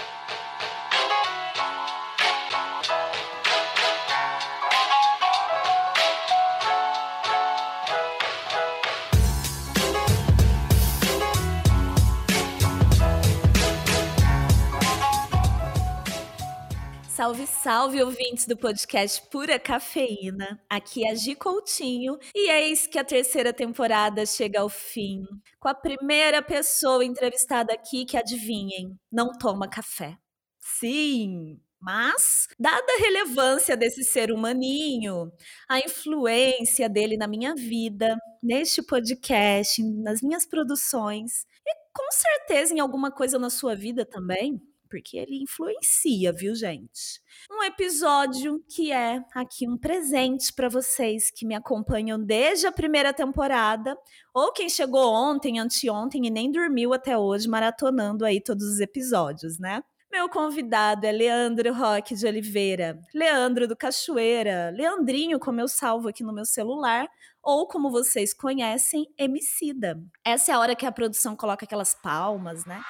Thank you. Salve, salve, ouvintes do podcast Pura Cafeína. Aqui é a Gi Coutinho e eis que a terceira temporada chega ao fim, com a primeira pessoa entrevistada aqui que, adivinhem, não toma café. Sim, mas, dada a relevância desse ser humaninho, a influência dele na minha vida, neste podcast, nas minhas produções, e com certeza em alguma coisa na sua vida também, porque ele influencia, viu, gente? Um episódio que é aqui um presente para vocês que me acompanham desde a primeira temporada, ou quem chegou ontem, anteontem e nem dormiu até hoje, maratonando aí todos os episódios, né? Meu convidado é Leandro Roque de Oliveira, Leandro do Cachoeira, Leandrinho, como eu salvo aqui no meu celular, ou como vocês conhecem, Emicida. Essa é a hora que a produção coloca aquelas palmas, né?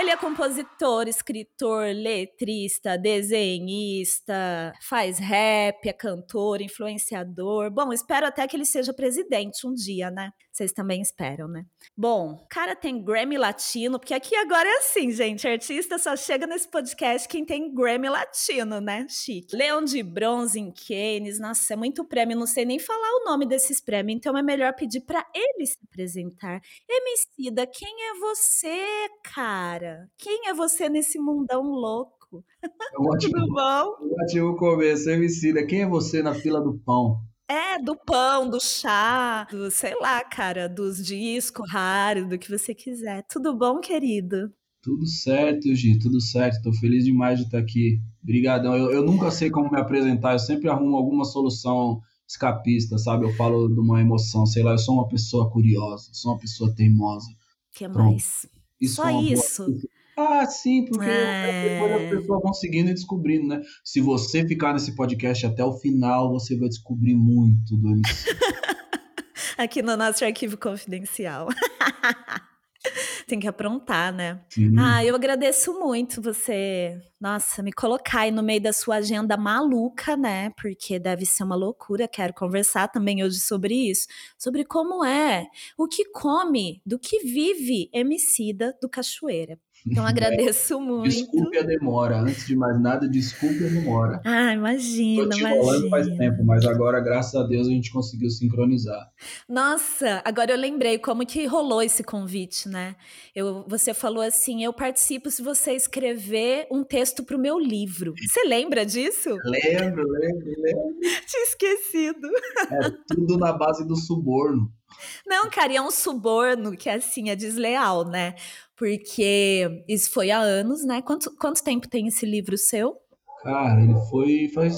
Ele é compositor, escritor, letrista, desenhista, faz rap, é cantor, influenciador. Bom, espero até que ele seja presidente um dia, né? Vocês também esperam, né? Bom, cara tem Grammy Latino, porque aqui agora é assim, gente. Artista só chega nesse podcast quem tem Grammy Latino, né? Chique. Leão de Bronze em Cannes. Nossa, é muito prêmio. Não sei nem falar o nome desses prêmios, então é melhor pedir para ele se apresentar. Emicida, quem é você, cara? Quem é você nesse mundão louco? É um ótimo, Tudo bom? Um ótimo começo, Emicida. Quem é você na fila do pão? É, do pão, do chá, do, sei lá, cara, dos discos raros, do que você quiser. Tudo bom, querido? Tudo certo, Gi, tudo certo. Tô feliz demais de estar aqui. Obrigadão. Eu, eu nunca sei como me apresentar, eu sempre arrumo alguma solução escapista, sabe? Eu falo de uma emoção, sei lá, eu sou uma pessoa curiosa, sou uma pessoa teimosa. que mais? Isso Só isso. Ah, sim, porque é... depois as pessoas vão seguindo e descobrindo, né? Se você ficar nesse podcast até o final, você vai descobrir muito do MC. Aqui no nosso arquivo confidencial. Tem que aprontar, né? Sim. Ah, eu agradeço muito você, nossa, me colocar aí no meio da sua agenda maluca, né? Porque deve ser uma loucura. Quero conversar também hoje sobre isso, sobre como é, o que come, do que vive Emicida do Cachoeira. Então agradeço é, muito. Desculpe a demora. Antes de mais nada, desculpe a demora. Ah, imagina, Tô te imagina. faz tempo, mas agora, graças a Deus, a gente conseguiu sincronizar. Nossa, agora eu lembrei como que rolou esse convite, né? Eu, você falou assim, eu participo se você escrever um texto para o meu livro. Você lembra disso? Lembro, lembro, lembro. Tinha esquecido. É tudo na base do suborno. Não, cara, é um suborno que assim é desleal, né? Porque isso foi há anos, né? Quanto, quanto tempo tem esse livro seu? Cara, ele foi faz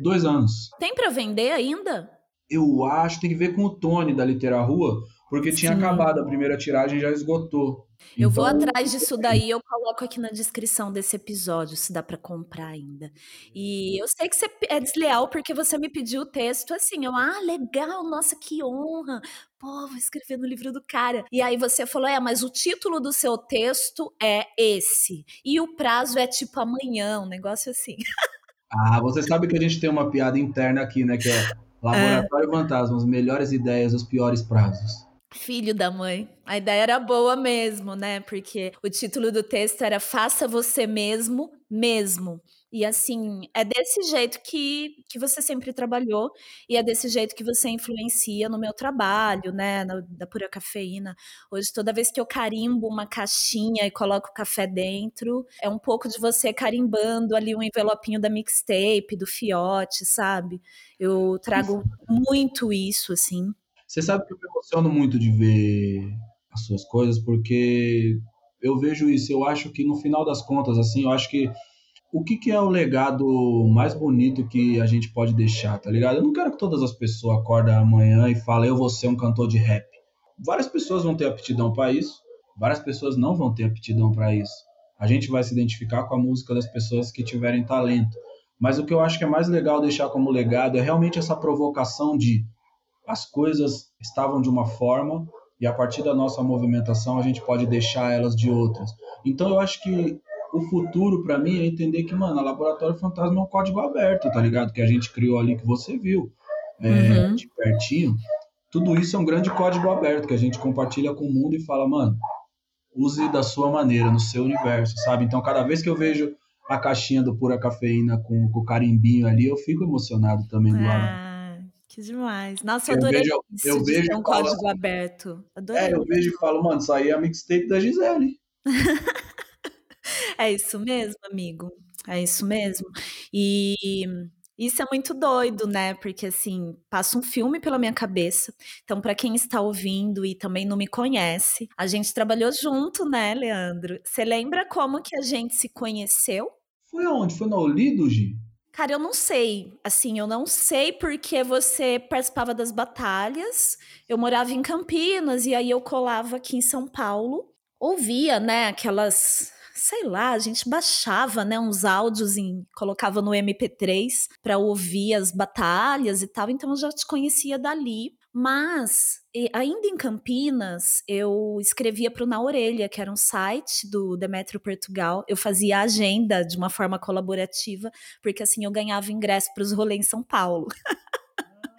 dois anos. Tem para vender ainda? Eu acho, tem que ver com o Tony da Litera Rua, porque Sim. tinha acabado a primeira tiragem já esgotou. Eu então, vou atrás disso daí, eu coloco aqui na descrição desse episódio, se dá para comprar ainda. E eu sei que você é desleal porque você me pediu o texto assim, eu, ah, legal, nossa, que honra. Pô, vou escrever no livro do cara. E aí você falou, é, mas o título do seu texto é esse. E o prazo é tipo amanhã, um negócio assim. Ah, você sabe que a gente tem uma piada interna aqui, né, que é Laboratório é. Fantasmas, melhores ideias, os piores prazos. Filho da mãe. A ideia era boa mesmo, né? Porque o título do texto era Faça você mesmo, mesmo. E assim, é desse jeito que, que você sempre trabalhou e é desse jeito que você influencia no meu trabalho, né? Na, da pura cafeína. Hoje, toda vez que eu carimbo uma caixinha e coloco café dentro, é um pouco de você carimbando ali um envelopinho da mixtape, do fiote, sabe? Eu trago muito isso, assim. Você sabe que eu me emociono muito de ver as suas coisas, porque eu vejo isso, eu acho que no final das contas, assim, eu acho que o que, que é o legado mais bonito que a gente pode deixar, tá ligado? Eu não quero que todas as pessoas acordem amanhã e falem, eu vou ser um cantor de rap. Várias pessoas vão ter aptidão para isso, várias pessoas não vão ter aptidão para isso. A gente vai se identificar com a música das pessoas que tiverem talento. Mas o que eu acho que é mais legal deixar como legado é realmente essa provocação de as coisas estavam de uma forma, e a partir da nossa movimentação a gente pode deixar elas de outras. Então eu acho que o futuro para mim é entender que, mano, a Laboratório Fantasma é um código aberto, tá ligado? Que a gente criou ali, que você viu é, uhum. de pertinho. Tudo isso é um grande código aberto que a gente compartilha com o mundo e fala, mano, use da sua maneira, no seu universo, sabe? Então, cada vez que eu vejo a caixinha do Pura Cafeína com, com o carimbinho ali, eu fico emocionado também do lado. Que demais. Nossa, eu, eu adorei vejo, isso eu vejo um código falo, aberto. Adorei. É, eu vejo e falo, mano, isso aí é a mixtape da Gisele. é isso mesmo, amigo. É isso mesmo. E isso é muito doido, né? Porque assim, passa um filme pela minha cabeça. Então, para quem está ouvindo e também não me conhece, a gente trabalhou junto, né, Leandro? Você lembra como que a gente se conheceu? Foi aonde? Foi no Olido, Gi? Cara, eu não sei. Assim, eu não sei porque você participava das batalhas. Eu morava em Campinas e aí eu colava aqui em São Paulo. Ouvia, né, aquelas sei lá, a gente baixava, né, uns áudios e colocava no MP3 para ouvir as batalhas e tal, então eu já te conhecia dali. Mas, ainda em Campinas, eu escrevia para o Na Orelha, que era um site do Demetrio Portugal. Eu fazia agenda de uma forma colaborativa, porque assim eu ganhava ingresso para os rolês em São Paulo.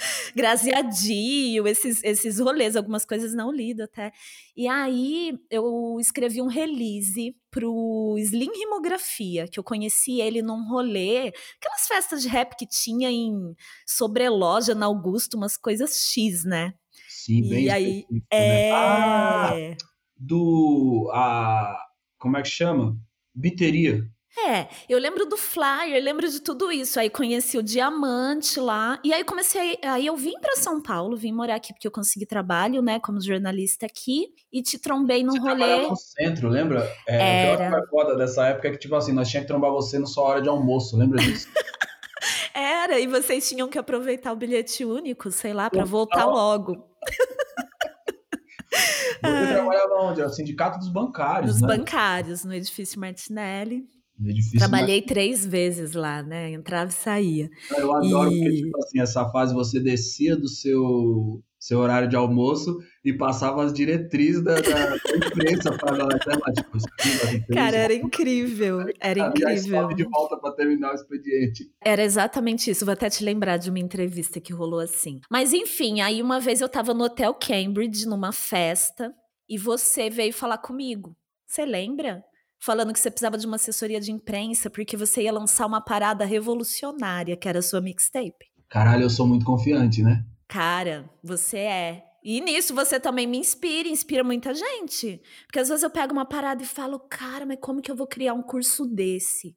Graziadio, esses, esses rolês, algumas coisas não lido até. E aí eu escrevi um release pro Slim Rimografia, que eu conheci ele num rolê, aquelas festas de rap que tinha em sobreloja na Augusto, umas coisas X, né? Sim, bem e aí, né? é... Ah, do... A, como é que chama? Biteria. É, eu lembro do flyer, lembro de tudo isso. Aí conheci o Diamante lá. E aí comecei. Aí eu vim para São Paulo, vim morar aqui porque eu consegui trabalho, né, como jornalista aqui. E te trombei num você rolê. no centro, lembra? É, Era. O foda dessa época é que, tipo assim, nós tínhamos que trombar você na sua hora de almoço, lembra disso? Era, e vocês tinham que aproveitar o bilhete único, sei lá, para voltar logo. Você trabalhava onde? O sindicato dos bancários. Dos né? bancários, no edifício Martinelli. É difícil, Trabalhei mas... três vezes lá, né? Entrava e saía. Eu adoro e... porque, tipo assim, essa fase você descia do seu, seu horário de almoço e passava as diretrizes da, da imprensa para a tipo, Cara, era incrível. Era incrível. de volta para terminar o expediente. Era exatamente isso. Vou até te lembrar de uma entrevista que rolou assim. Mas enfim, aí uma vez eu tava no Hotel Cambridge, numa festa, e você veio falar comigo. Você lembra? Falando que você precisava de uma assessoria de imprensa porque você ia lançar uma parada revolucionária, que era a sua mixtape. Caralho, eu sou muito confiante, né? Cara, você é. E nisso você também me inspira, inspira muita gente. Porque às vezes eu pego uma parada e falo, cara, mas como que eu vou criar um curso desse?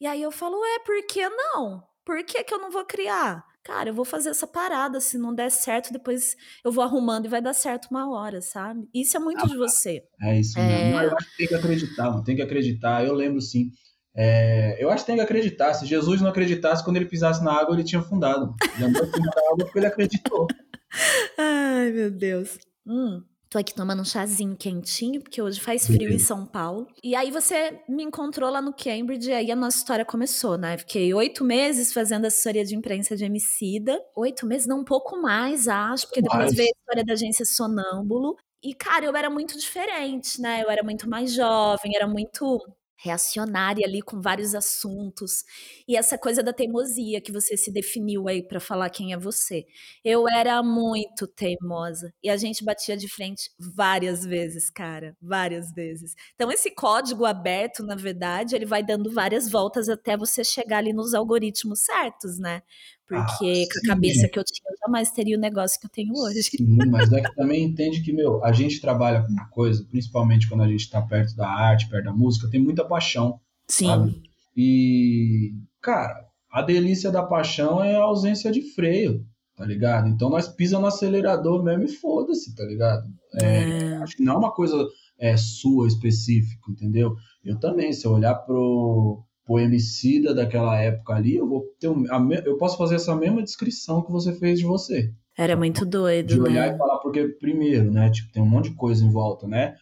E aí eu falo, é, por que não? Por que, que eu não vou criar? Cara, eu vou fazer essa parada, se não der certo, depois eu vou arrumando e vai dar certo uma hora, sabe? Isso é muito ah, de você. É isso é... Não, eu acho que tem que acreditar, tem que acreditar. Eu lembro sim. É, eu acho que tem que acreditar. Se Jesus não acreditasse, quando ele pisasse na água, ele tinha afundado. Ele andou na água porque ele acreditou. Ai, meu Deus. Hum. Tô aqui tomando um chazinho quentinho, porque hoje faz frio em São Paulo. E aí você me encontrou lá no Cambridge, e aí a nossa história começou, né? Fiquei oito meses fazendo assessoria de imprensa de Emicida. Oito meses, não, um pouco mais, acho, porque depois veio a história da agência Sonâmbulo. E, cara, eu era muito diferente, né? Eu era muito mais jovem, era muito reacionária ali com vários assuntos e essa coisa da teimosia que você se definiu aí para falar quem é você. Eu era muito teimosa e a gente batia de frente várias vezes, cara, várias vezes. Então esse código aberto, na verdade, ele vai dando várias voltas até você chegar ali nos algoritmos certos, né? Porque ah, com a cabeça que eu tinha, eu jamais teria o negócio que eu tenho hoje. Sim, mas é que também entende que, meu, a gente trabalha com uma coisa, principalmente quando a gente está perto da arte, perto da música, tem muita paixão. Sim. Sabe? E, cara, a delícia da paixão é a ausência de freio, tá ligado? Então nós pisa no acelerador mesmo e foda-se, tá ligado? É, é. Acho que não é uma coisa é, sua específica, entendeu? Eu também, se eu olhar pro poemicida daquela época ali, eu vou ter um, a, eu posso fazer essa mesma descrição que você fez de você. Era muito doido, De olhar né? e falar, porque primeiro, né, tipo, tem um monte de coisa em volta, né?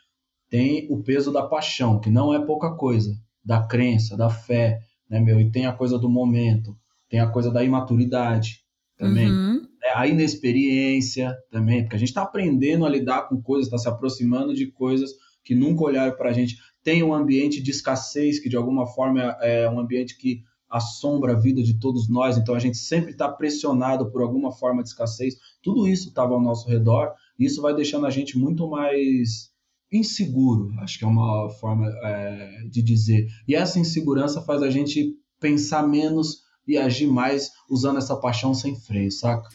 Tem o peso da paixão, que não é pouca coisa, da crença, da fé, né, meu? E tem a coisa do momento, tem a coisa da imaturidade também. Uhum. Né? a inexperiência também, porque a gente está aprendendo a lidar com coisas, está se aproximando de coisas que nunca olharam para a gente. Tem um ambiente de escassez, que de alguma forma é um ambiente que assombra a vida de todos nós, então a gente sempre está pressionado por alguma forma de escassez. Tudo isso estava ao nosso redor, e isso vai deixando a gente muito mais inseguro, acho que é uma forma é, de dizer. E essa insegurança faz a gente pensar menos e agir mais usando essa paixão sem freio, saca?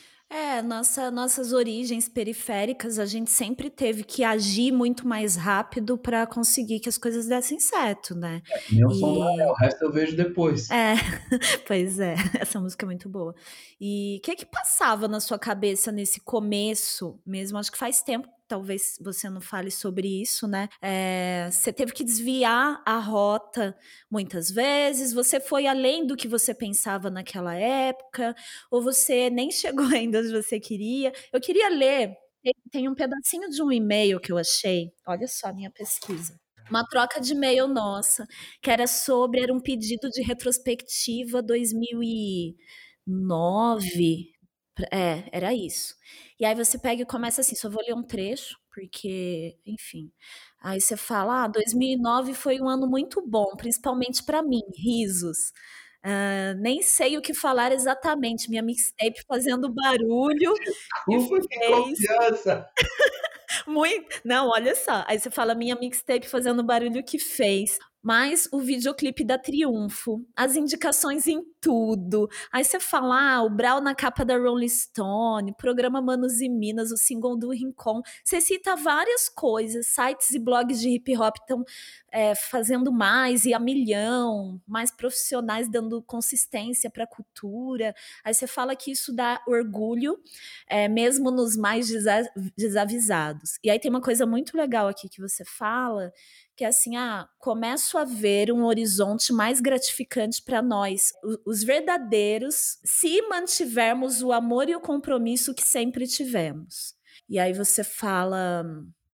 É, nossa, nossas origens periféricas, a gente sempre teve que agir muito mais rápido para conseguir que as coisas dessem certo, né? É, e... som o resto eu vejo depois. É, pois é, essa música é muito boa. E o que que passava na sua cabeça nesse começo mesmo? Acho que faz tempo talvez você não fale sobre isso, né? É, você teve que desviar a rota muitas vezes, você foi além do que você pensava naquela época, ou você nem chegou ainda onde você queria. Eu queria ler, tem um pedacinho de um e-mail que eu achei, olha só a minha pesquisa uma troca de e-mail nossa, que era sobre, era um pedido de retrospectiva 2009, é, era isso. E aí você pega e começa assim, só vou ler um trecho, porque, enfim. Aí você fala, ah, 2009 foi um ano muito bom, principalmente para mim, risos. Uh, nem sei o que falar exatamente, minha mixtape fazendo barulho. Desculpa, que fez... confiança! Muito. Não, olha só. Aí você fala minha mixtape fazendo barulho que fez mas o videoclipe da Triunfo, as indicações em tudo. Aí você fala, ah, o Brau na capa da Rolling Stone, programa Manos e Minas, o single do Rincon. Você cita várias coisas, sites e blogs de hip hop estão é, fazendo mais e a milhão, mais profissionais dando consistência para a cultura. Aí você fala que isso dá orgulho, é, mesmo nos mais desavisados. E aí tem uma coisa muito legal aqui que você fala, que é assim, ah, começo a ver um horizonte mais gratificante para nós, os verdadeiros, se mantivermos o amor e o compromisso que sempre tivemos. E aí você fala,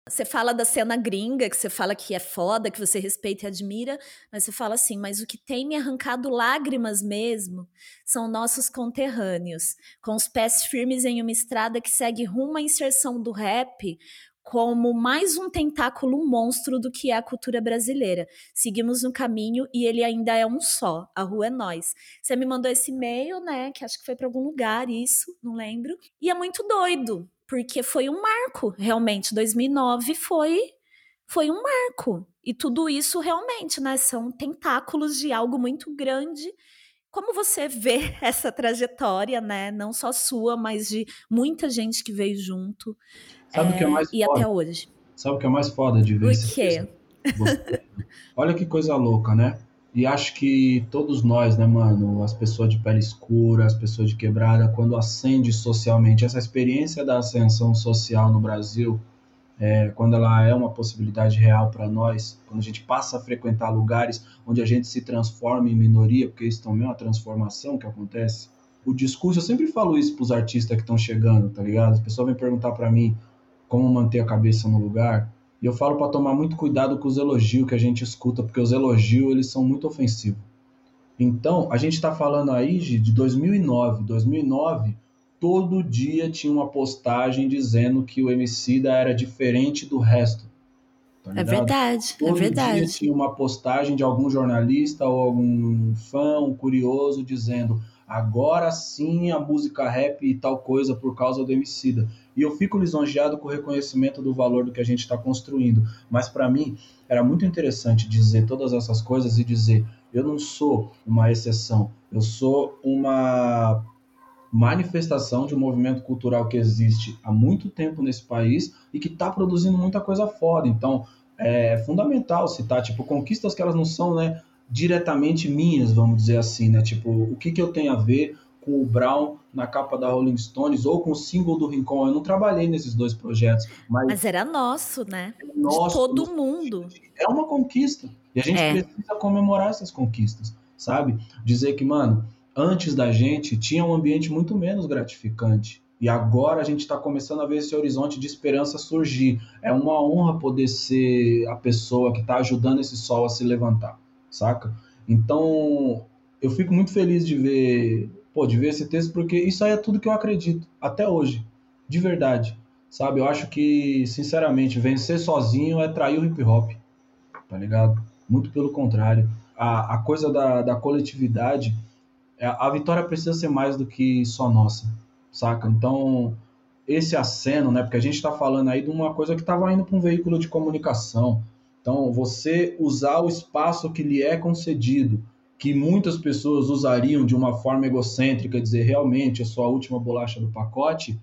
você fala da cena gringa, que você fala que é foda, que você respeita e admira, mas você fala assim, mas o que tem me arrancado lágrimas mesmo são nossos conterrâneos, com os pés firmes em uma estrada que segue rumo à inserção do rap, como mais um tentáculo monstro do que é a cultura brasileira. Seguimos no caminho e ele ainda é um só. A rua é nós. Você me mandou esse e-mail, né? Que acho que foi para algum lugar isso, não lembro. E é muito doido, porque foi um marco, realmente. 2009 foi foi um marco. E tudo isso realmente, né, são tentáculos de algo muito grande. Como você vê essa trajetória, né, não só sua, mas de muita gente que veio junto? Sabe o que é mais E foda? até hoje. Sabe o que é mais foda de ver O isso? quê? Olha que coisa louca, né? E acho que todos nós, né, mano, as pessoas de pele escura, as pessoas de quebrada, quando ascende socialmente, essa experiência da ascensão social no Brasil, é, quando ela é uma possibilidade real para nós, quando a gente passa a frequentar lugares onde a gente se transforma em minoria, porque isso também é uma transformação que acontece. O discurso, eu sempre falo isso para os artistas que estão chegando, tá ligado? As pessoas vêm perguntar para mim, como manter a cabeça no lugar. E eu falo para tomar muito cuidado com os elogios que a gente escuta, porque os elogios eles são muito ofensivos. Então, a gente está falando aí de 2009. 2009, todo dia tinha uma postagem dizendo que o MC da era diferente do resto. Tá é verdade, é todo é verdade. dia tinha uma postagem de algum jornalista ou algum fã, um curioso, dizendo agora sim a música rap e tal coisa por causa do Emicida. E eu fico lisonjeado com o reconhecimento do valor do que a gente está construindo. Mas para mim era muito interessante dizer todas essas coisas e dizer: eu não sou uma exceção, eu sou uma manifestação de um movimento cultural que existe há muito tempo nesse país e que está produzindo muita coisa foda. Então é fundamental citar tipo conquistas que elas não são, né? diretamente minhas, vamos dizer assim, né? Tipo, o que, que eu tenho a ver com o Brown na capa da Rolling Stones ou com o single do Rincon. Eu não trabalhei nesses dois projetos, mas, mas era nosso, né? Nosso, De todo mundo. É uma conquista. E a gente é. precisa comemorar essas conquistas, sabe? Dizer que, mano, antes da gente tinha um ambiente muito menos gratificante. E agora a gente está começando a ver esse horizonte de esperança surgir. É uma honra poder ser a pessoa que está ajudando esse sol a se levantar saca? Então, eu fico muito feliz de ver pô, de ver esse texto, porque isso aí é tudo que eu acredito, até hoje, de verdade, sabe? Eu acho que, sinceramente, vencer sozinho é trair o hip hop, tá ligado? Muito pelo contrário. A, a coisa da, da coletividade, é, a vitória precisa ser mais do que só nossa, saca? Então, esse aceno, né? Porque a gente está falando aí de uma coisa que estava indo para um veículo de comunicação. Então, você usar o espaço que lhe é concedido que muitas pessoas usariam de uma forma egocêntrica, dizer realmente a sua última bolacha do pacote,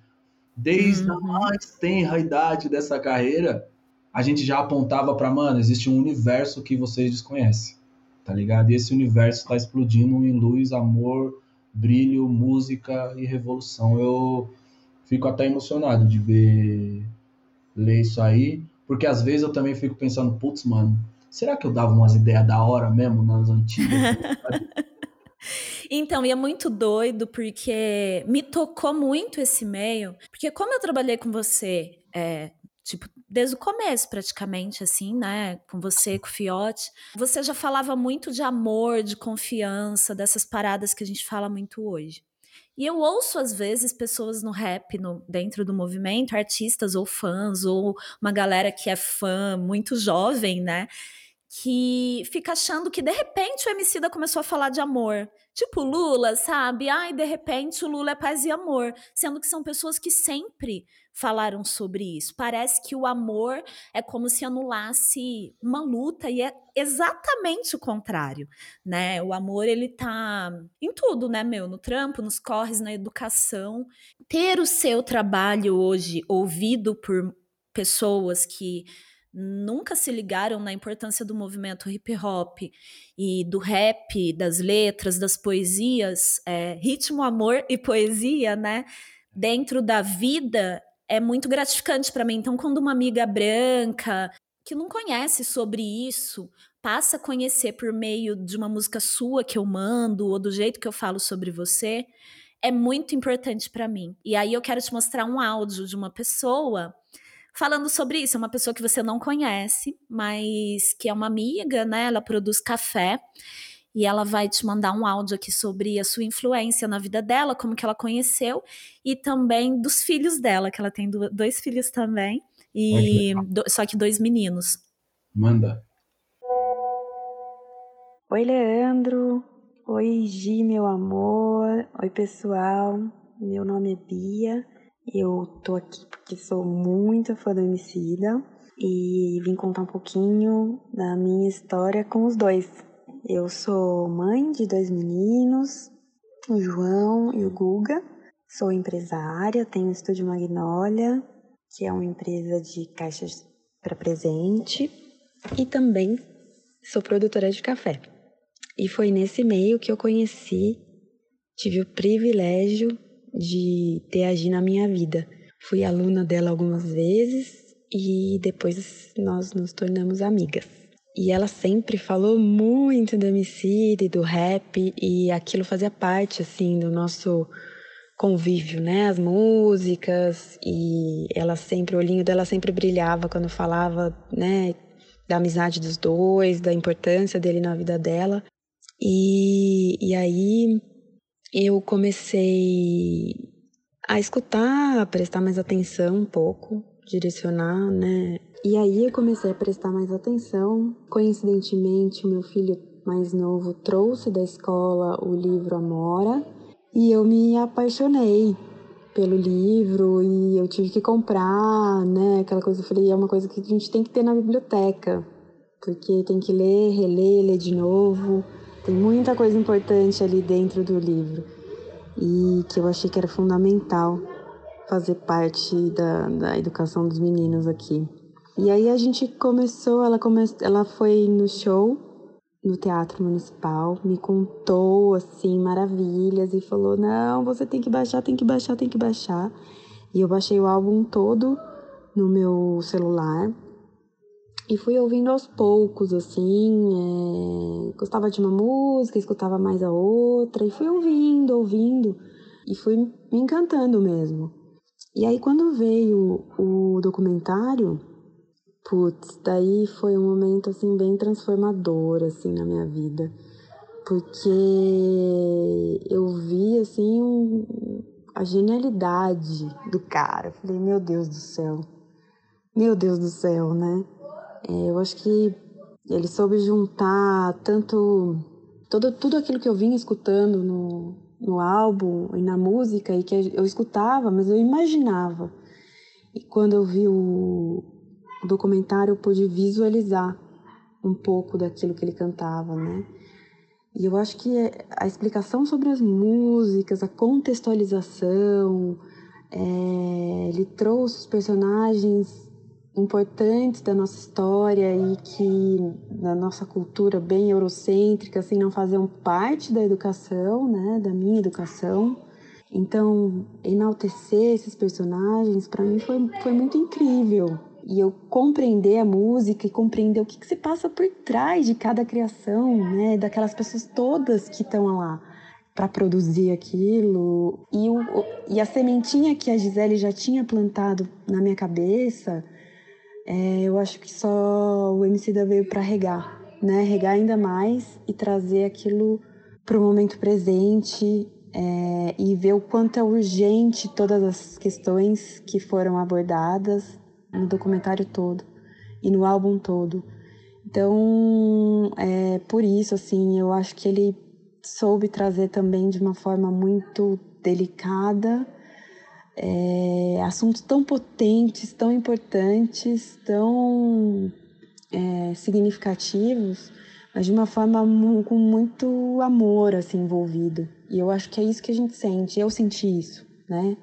desde uhum. a mais tenra idade dessa carreira, a gente já apontava para, mano, existe um universo que vocês desconhecem, tá ligado? E esse universo está explodindo em luz, amor, brilho, música e revolução. Eu fico até emocionado de ver, ler isso aí, porque às vezes eu também fico pensando, putz, mano, Será que eu dava umas ideias da hora mesmo nas antigas? Então, e é muito doido porque me tocou muito esse meio, porque como eu trabalhei com você, é, tipo, desde o começo praticamente, assim, né, com você, com o Fiote, você já falava muito de amor, de confiança, dessas paradas que a gente fala muito hoje. E eu ouço, às vezes, pessoas no rap, no, dentro do movimento, artistas ou fãs, ou uma galera que é fã muito jovem, né? Que fica achando que de repente o Emicida começou a falar de amor. Tipo Lula, sabe? Ai, de repente o Lula é paz e amor. Sendo que são pessoas que sempre falaram sobre isso. Parece que o amor é como se anulasse uma luta e é exatamente o contrário, né? O amor ele tá em tudo, né, meu, no trampo, nos corres, na educação. Ter o seu trabalho hoje ouvido por pessoas que nunca se ligaram na importância do movimento hip hop e do rap, das letras, das poesias, é, ritmo, amor e poesia, né? Dentro da vida é muito gratificante para mim. Então, quando uma amiga branca que não conhece sobre isso passa a conhecer por meio de uma música sua que eu mando ou do jeito que eu falo sobre você, é muito importante para mim. E aí eu quero te mostrar um áudio de uma pessoa falando sobre isso. É uma pessoa que você não conhece, mas que é uma amiga, né? Ela produz café e ela vai te mandar um áudio aqui sobre a sua influência na vida dela, como que ela conheceu e também dos filhos dela, que ela tem dois filhos também e do, só que dois meninos. Manda. Oi, Leandro. Oi, Gi, meu amor. Oi, pessoal. Meu nome é Bia. Eu tô aqui porque sou muito fã do Emicida e vim contar um pouquinho da minha história com os dois. Eu sou mãe de dois meninos, o João e o Guga. Sou empresária, tenho o Estúdio Magnólia, que é uma empresa de caixas para presente, e também sou produtora de café. E foi nesse meio que eu conheci, tive o privilégio de ter a na minha vida. Fui aluna dela algumas vezes e depois nós nos tornamos amigas. E ela sempre falou muito do MC e do rap e aquilo fazia parte assim do nosso convívio, né? As músicas e ela sempre o olhinho dela sempre brilhava quando falava, né, da amizade dos dois, da importância dele na vida dela. E, e aí eu comecei a escutar, a prestar mais atenção um pouco, direcionar, né? E aí eu comecei a prestar mais atenção. Coincidentemente, o meu filho mais novo trouxe da escola o livro Amora e eu me apaixonei pelo livro e eu tive que comprar, né? Aquela coisa, eu falei, é uma coisa que a gente tem que ter na biblioteca, porque tem que ler, reler, ler de novo. Tem muita coisa importante ali dentro do livro e que eu achei que era fundamental fazer parte da, da educação dos meninos aqui. E aí a gente começou, ela, come, ela foi no show no Teatro Municipal, me contou assim maravilhas e falou: "Não, você tem que baixar, tem que baixar, tem que baixar". E eu baixei o álbum todo no meu celular e fui ouvindo aos poucos, assim, é... gostava de uma música, escutava mais a outra, e fui ouvindo, ouvindo, e fui me encantando mesmo. E aí quando veio o documentário, putz, daí foi um momento, assim, bem transformador, assim, na minha vida. porque eu vi assim um, a genialidade do cara. falei, meu Deus do céu, meu Deus do céu, né? É, eu acho que ele soube juntar tanto todo, tudo aquilo que eu vinha escutando no, no álbum e na música e que eu escutava, mas eu imaginava. E quando eu vi o, documentário, eu pude visualizar um pouco daquilo que ele cantava, né? E eu acho que a explicação sobre as músicas, a contextualização, é, ele trouxe os personagens importantes da nossa história e que da nossa cultura bem eurocêntrica, assim, não faziam parte da educação, né, da minha educação. Então, enaltecer esses personagens para mim foi, foi muito incrível. E eu compreender a música e compreender o que, que se passa por trás de cada criação, né, daquelas pessoas todas que estão lá para produzir aquilo. E, o, e a sementinha que a Gisele já tinha plantado na minha cabeça, é, eu acho que só o MC da veio para regar, né? Regar ainda mais e trazer aquilo para o momento presente é, e ver o quanto é urgente todas as questões que foram abordadas no documentário todo e no álbum todo. Então, é, por isso, assim, eu acho que ele soube trazer também de uma forma muito delicada é, assuntos tão potentes, tão importantes, tão é, significativos, mas de uma forma com muito amor assim envolvido. E eu acho que é isso que a gente sente. Eu senti isso, né?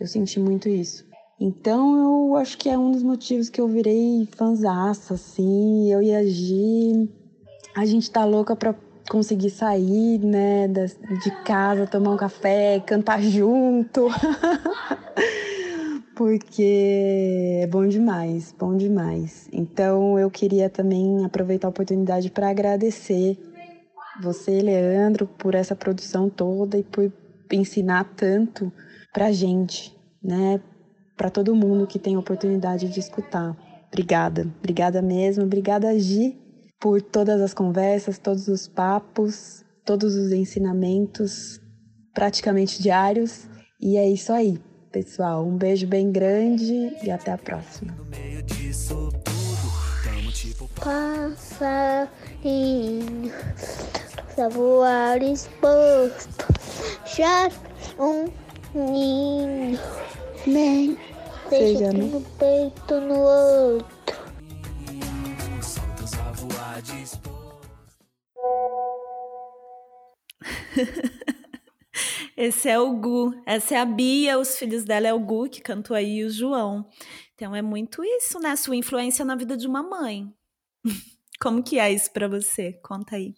Eu senti muito isso. Então eu acho que é um dos motivos que eu virei fanzaça, assim. Eu e a Gi, a gente tá louca pra conseguir sair, né, de casa, tomar um café, cantar junto. Porque é bom demais, bom demais. Então eu queria também aproveitar a oportunidade para agradecer você, Leandro, por essa produção toda e por ensinar tanto pra gente, né? Para todo mundo que tem a oportunidade de escutar. Obrigada, obrigada mesmo, obrigada Gi por todas as conversas, todos os papos, todos os ensinamentos praticamente diários. E é isso aí, pessoal. Um beijo bem grande e até a próxima. Passarinho, voar exposto, já um ninho, nem seja no peito no outro. Esse é o Gu, essa é a Bia, os filhos dela é o Gu, que cantou aí, o João. Então é muito isso, né? Sua influência na vida de uma mãe. Como que é isso para você? Conta aí.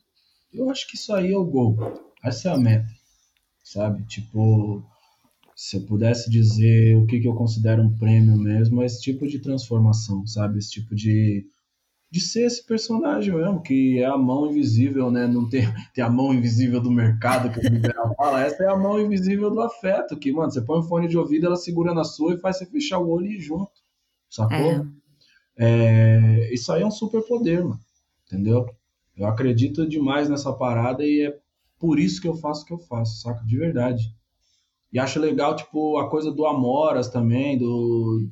Eu acho que isso aí é o gol. Essa é a meta, sabe? Tipo, se eu pudesse dizer o que, que eu considero um prêmio mesmo, é esse tipo de transformação, sabe? Esse tipo de de ser esse personagem mesmo, que é a mão invisível, né? Não tem, tem a mão invisível do mercado que o liberal fala, essa é a mão invisível do afeto, que, mano, você põe um fone de ouvido, ela segura na sua e faz você fechar o olho e ir junto, sacou? É. É, isso aí é um super poder, mano, entendeu? Eu acredito demais nessa parada e é por isso que eu faço o que eu faço, saca? De verdade. E acho legal, tipo, a coisa do Amoras também, do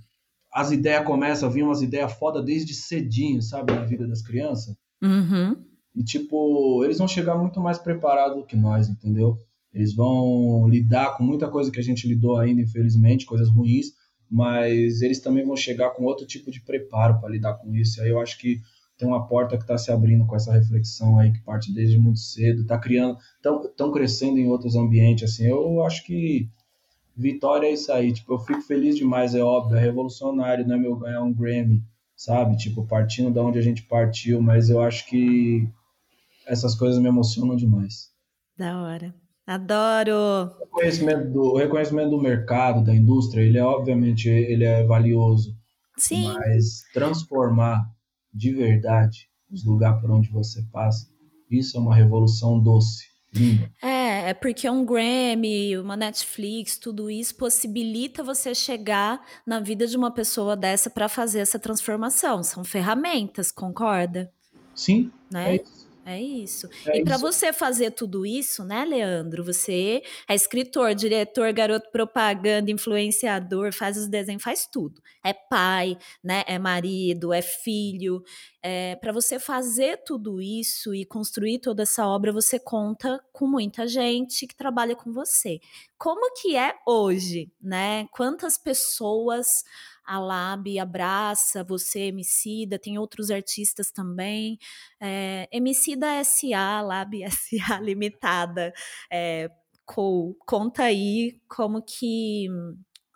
as ideias começam a vir umas ideias foda desde cedinho, sabe, na vida das crianças. Uhum. E, tipo, eles vão chegar muito mais preparados que nós, entendeu? Eles vão lidar com muita coisa que a gente lidou ainda, infelizmente, coisas ruins, mas eles também vão chegar com outro tipo de preparo para lidar com isso. E aí eu acho que tem uma porta que está se abrindo com essa reflexão aí que parte desde muito cedo, tá criando, estão crescendo em outros ambientes, assim. Eu acho que vitória é isso aí. Tipo, eu fico feliz demais, é óbvio, é revolucionário, não é meu ganhar um Grammy, sabe? Tipo, partindo da onde a gente partiu, mas eu acho que essas coisas me emocionam demais. Da hora. Adoro! O reconhecimento do, o reconhecimento do mercado, da indústria, ele é obviamente ele é valioso. Sim. Mas transformar de verdade os lugares por onde você passa, isso é uma revolução doce, linda. É, é porque um Grammy, uma Netflix, tudo isso possibilita você chegar na vida de uma pessoa dessa para fazer essa transformação. São ferramentas, concorda? Sim. Né? É É isso. É e para você fazer tudo isso, né, Leandro? Você é escritor, diretor, garoto propaganda, influenciador, faz os desenhos, faz tudo. É pai, né? É marido, é filho. É, para você fazer tudo isso e construir toda essa obra, você conta com muita gente que trabalha com você. Como que é hoje, né? Quantas pessoas a Lab abraça, você, Emicida, tem outros artistas também. É, Emicida SA, Lab SA Limitada. É, co, conta aí como que.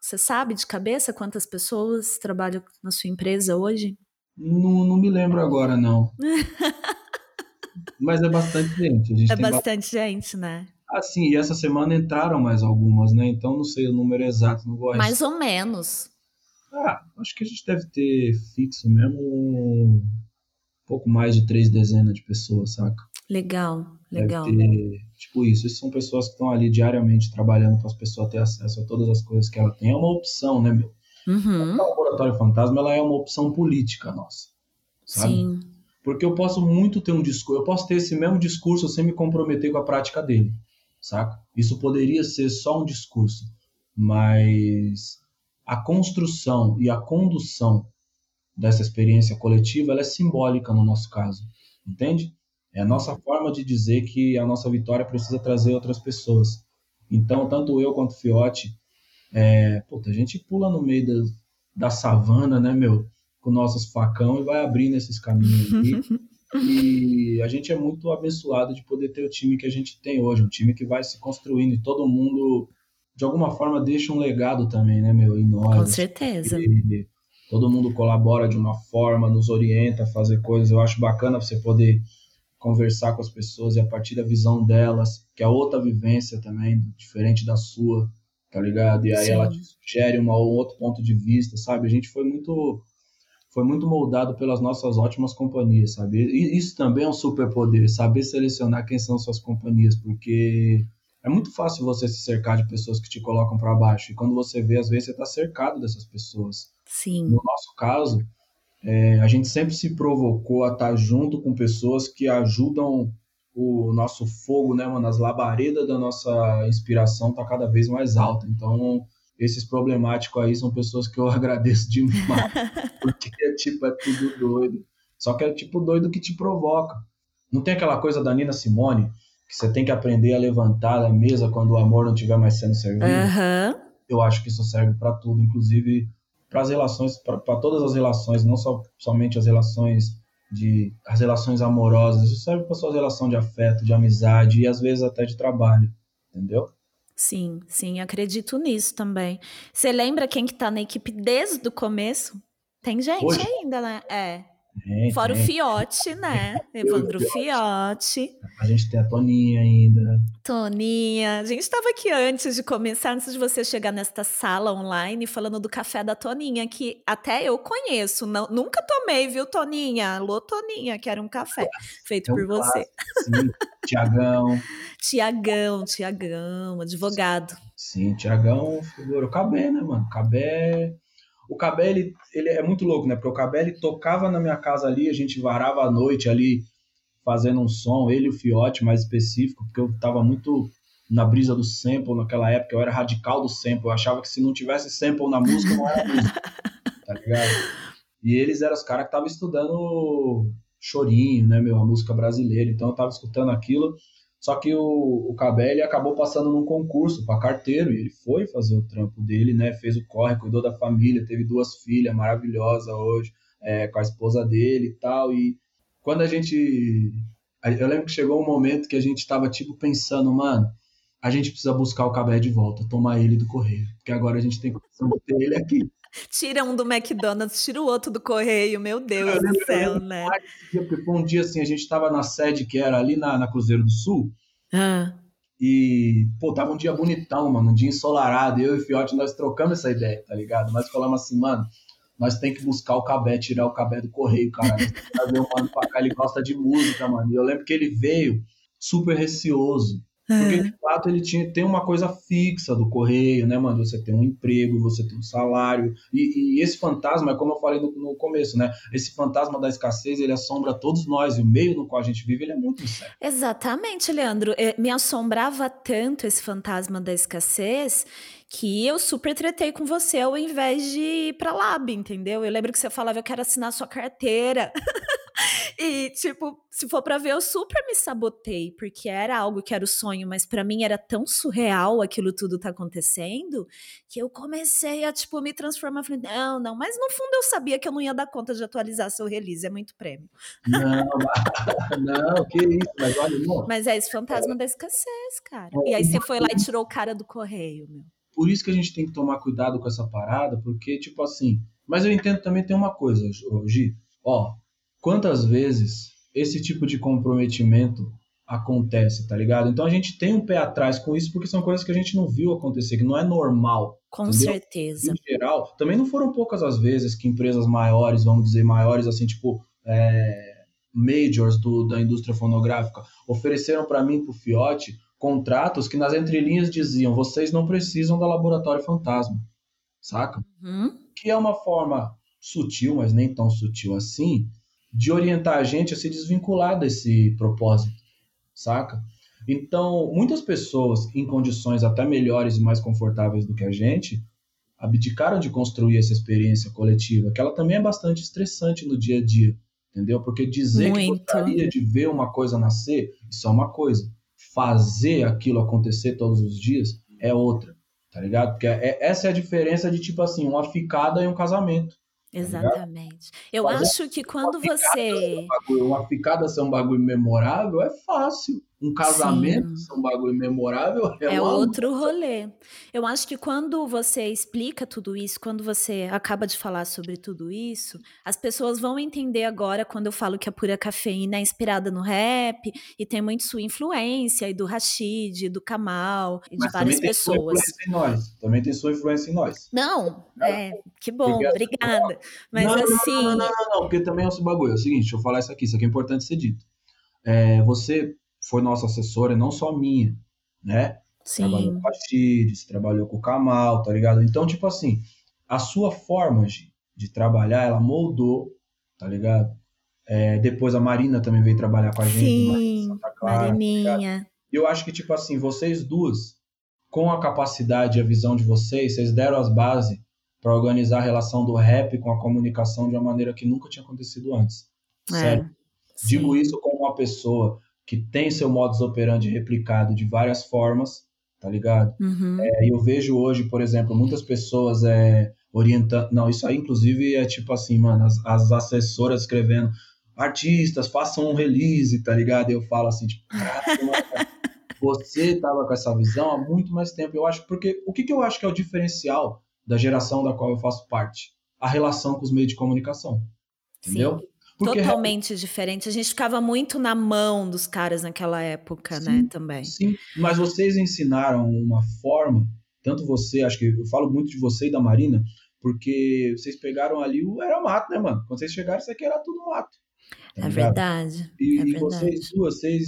Você sabe de cabeça quantas pessoas trabalham na sua empresa hoje? Não, não me lembro agora, não. Mas é bastante gente. é bastante gente, né? Ah, sim, e essa semana entraram mais algumas, né? Então não sei o número exato, não vou Mais ou menos. Ah, acho que a gente deve ter fixo mesmo um pouco mais de três dezenas de pessoas, saca? Legal, legal. Deve ter, tipo isso, isso são pessoas que estão ali diariamente trabalhando para as pessoas terem acesso a todas as coisas que ela tem. É uma opção, né, meu? Uhum. O laboratório fantasma ela é uma opção política nossa. Sabe? Sim. Porque eu posso muito ter um discurso, eu posso ter esse mesmo discurso sem me comprometer com a prática dele, saca? Isso poderia ser só um discurso, mas a construção e a condução dessa experiência coletiva ela é simbólica no nosso caso, entende? É a nossa forma de dizer que a nossa vitória precisa trazer outras pessoas. Então, tanto eu quanto o Fiote, é, puta, a gente pula no meio da, da savana, né, meu, com nossos facão e vai abrindo esses caminhos aqui. e a gente é muito abençoado de poder ter o time que a gente tem hoje, um time que vai se construindo e todo mundo de alguma forma deixa um legado também, né, meu, nós. Com certeza. todo mundo colabora de uma forma, nos orienta a fazer coisas. Eu acho bacana você poder conversar com as pessoas e a partir da visão delas, que é outra vivência também, diferente da sua, tá ligado? E aí Sim. ela te sugere um outro ponto de vista, sabe? A gente foi muito foi muito moldado pelas nossas ótimas companhias, sabe? E isso também é um superpoder, saber selecionar quem são suas companhias, porque é muito fácil você se cercar de pessoas que te colocam para baixo. E quando você vê, às vezes você está cercado dessas pessoas. Sim. No nosso caso, é, a gente sempre se provocou a estar tá junto com pessoas que ajudam o nosso fogo, né, mano? As labaredas da nossa inspiração tá cada vez mais alta. Então, esses problemáticos aí são pessoas que eu agradeço demais. porque, tipo, é tudo doido. Só que é tipo doido que te provoca. Não tem aquela coisa da Nina Simone que você tem que aprender a levantar da mesa quando o amor não estiver mais sendo servido. Uhum. Eu acho que isso serve para tudo, inclusive para as relações, para todas as relações, não só somente as relações de as relações amorosas, isso serve para sua relação de afeto, de amizade e às vezes até de trabalho, entendeu? Sim, sim, acredito nisso também. Você lembra quem que tá na equipe desde o começo? Tem gente Hoje? ainda, né? É. Tem, Fora o Fiote, né? Evandro Fiote. A gente tem a Toninha ainda. Toninha. A gente estava aqui antes de começar, antes de você chegar nesta sala online, falando do café da Toninha, que até eu conheço. Não, nunca tomei, viu, Toninha? Alô, Toninha, que era um café feito é um por você. Sim, Tiagão. Tiagão, Tiagão, advogado. Sim, Tiagão, figura. Cabé, né, mano? Cabé o Cabé, ele, é muito louco, né? Porque o Cabé, ele tocava na minha casa ali, a gente varava a noite ali fazendo um som, ele e o Fiote mais específico, porque eu tava muito na brisa do sample naquela época, eu era radical do sample, eu achava que se não tivesse sample na música, não era música, tá ligado? E eles eram os caras que estavam estudando chorinho, né, meu, a música brasileira, então eu tava escutando aquilo, só que o, o Cabelli acabou passando num concurso para carteiro e ele foi fazer o trampo dele, né? Fez o corre, cuidou da família, teve duas filhas maravilhosas hoje, é, com a esposa dele e tal. E quando a gente. Eu lembro que chegou um momento que a gente tava tipo pensando, mano, a gente precisa buscar o Cabé de volta, tomar ele do correio, porque agora a gente tem de ter ele aqui. Tira um do McDonald's, tira o outro do correio, meu Deus do céu, né? Porque foi um dia assim, a gente estava na sede que era ali na, na Cruzeiro do Sul. Ah. E, pô, tava um dia bonitão, mano, um dia ensolarado. Eu e o Fiote, nós trocamos essa ideia, tá ligado? Nós falamos assim, mano, nós tem que buscar o Cabé, tirar o Cabé do correio, cara. Trazer o mano pra cá, ele gosta de música, mano. E eu lembro que ele veio super receoso, Porque, de fato, ele tinha, tem uma coisa fixa do correio, né, mano? Você tem um emprego, você tem um salário. E, e esse fantasma, é como eu falei no, no, começo, né? Esse fantasma da escassez, ele assombra todos nós. E o meio no qual a gente vive, ele é muito sério. Exatamente, Leandro. É, me assombrava tanto esse fantasma da escassez que eu super tretei com você ao invés de ir pra Lab, entendeu? Eu lembro que você falava, eu quero assinar sua carteira. e, tipo, se for pra ver, eu super me sabotei, porque era algo que era o sonho, mas para mim era tão surreal aquilo tudo tá acontecendo, que eu comecei a, tipo, me transformar. Falei, não, não, mas no fundo eu sabia que eu não ia dar conta de atualizar seu release, é muito prêmio. Não, não, que isso, mas olha, não. Mas é esse fantasma da escassez, cara. E aí você foi lá e tirou o cara do correio, meu. Por isso que a gente tem que tomar cuidado com essa parada, porque, tipo assim. Mas eu entendo também tem uma coisa, Gi. Ó, quantas vezes esse tipo de comprometimento acontece, tá ligado? Então a gente tem um pé atrás com isso porque são coisas que a gente não viu acontecer, que não é normal. Com entendeu? certeza. Em geral, também não foram poucas as vezes que empresas maiores, vamos dizer maiores, assim, tipo é, majors do, da indústria fonográfica, ofereceram para mim, pro Fiote, contratos que nas entrelinhas diziam: vocês não precisam da laboratório fantasma, saca? Uhum. Que é uma forma sutil, mas nem tão sutil assim, de orientar a gente a se desvincular desse propósito, saca? Então, muitas pessoas em condições até melhores e mais confortáveis do que a gente abdicaram de construir essa experiência coletiva, que ela também é bastante estressante no dia a dia, entendeu? Porque dizer Muito. que gostaria de ver uma coisa nascer, isso é uma coisa fazer aquilo acontecer todos os dias é outra, tá ligado? Porque é, essa é a diferença de, tipo assim, uma ficada e um casamento. Tá Exatamente. Tá Eu Fazer acho que quando uma você. Bagulho, uma ficada ser um bagulho memorável é fácil. Um casamento, Sim. um bagulho memorável, é, é outro rolê. Eu acho que quando você explica tudo isso, quando você acaba de falar sobre tudo isso, as pessoas vão entender agora quando eu falo que a pura cafeína é inspirada no rap e tem muito sua influência, e do Rashid, do Kamal, e de várias também pessoas. Tem sua nós. Também tem sua influência em nós. Não, é, que bom, obrigada. Mas não, assim. Não, não, não, não, não, porque também é o bagulho. É o seguinte, deixa eu falar isso aqui, isso aqui é importante ser dito. É, você foi nossa assessora, não só minha, né? Sim. Trabalhou com a Chides, trabalhou com o Kamal, tá ligado? Então, tipo assim, a sua forma de, de trabalhar, ela moldou, tá ligado? É, depois a Marina também veio trabalhar com a gente. Sim, Santa Clara, Marininha. Tá eu acho que, tipo assim, vocês duas, com a capacidade e a visão de vocês, vocês deram as bases para organizar a relação do rap com a comunicação de uma maneira que nunca tinha acontecido antes. É, Sério. Digo isso como uma pessoa que tem seu modus operandi replicado de várias formas, tá ligado? Uhum. É, eu vejo hoje, por exemplo, muitas pessoas é, orientando. Não, isso aí, inclusive, é tipo assim, mano, as, as assessoras escrevendo artistas, façam um release, tá ligado? Eu falo assim, tipo, você tava com essa visão há muito mais tempo. Eu acho, porque o que, que eu acho que é o diferencial da geração da qual eu faço parte? A relação com os meios de comunicação. Entendeu? Sim. Porque Totalmente diferente. A gente ficava muito na mão dos caras naquela época, né, sim, né? Também. Sim, mas vocês ensinaram uma forma, tanto você, acho que eu falo muito de você e da Marina, porque vocês pegaram ali o era mato, né, mano? Quando vocês chegaram, isso aqui era tudo mato. Tá é verdade. E, é verdade. vocês duas, vocês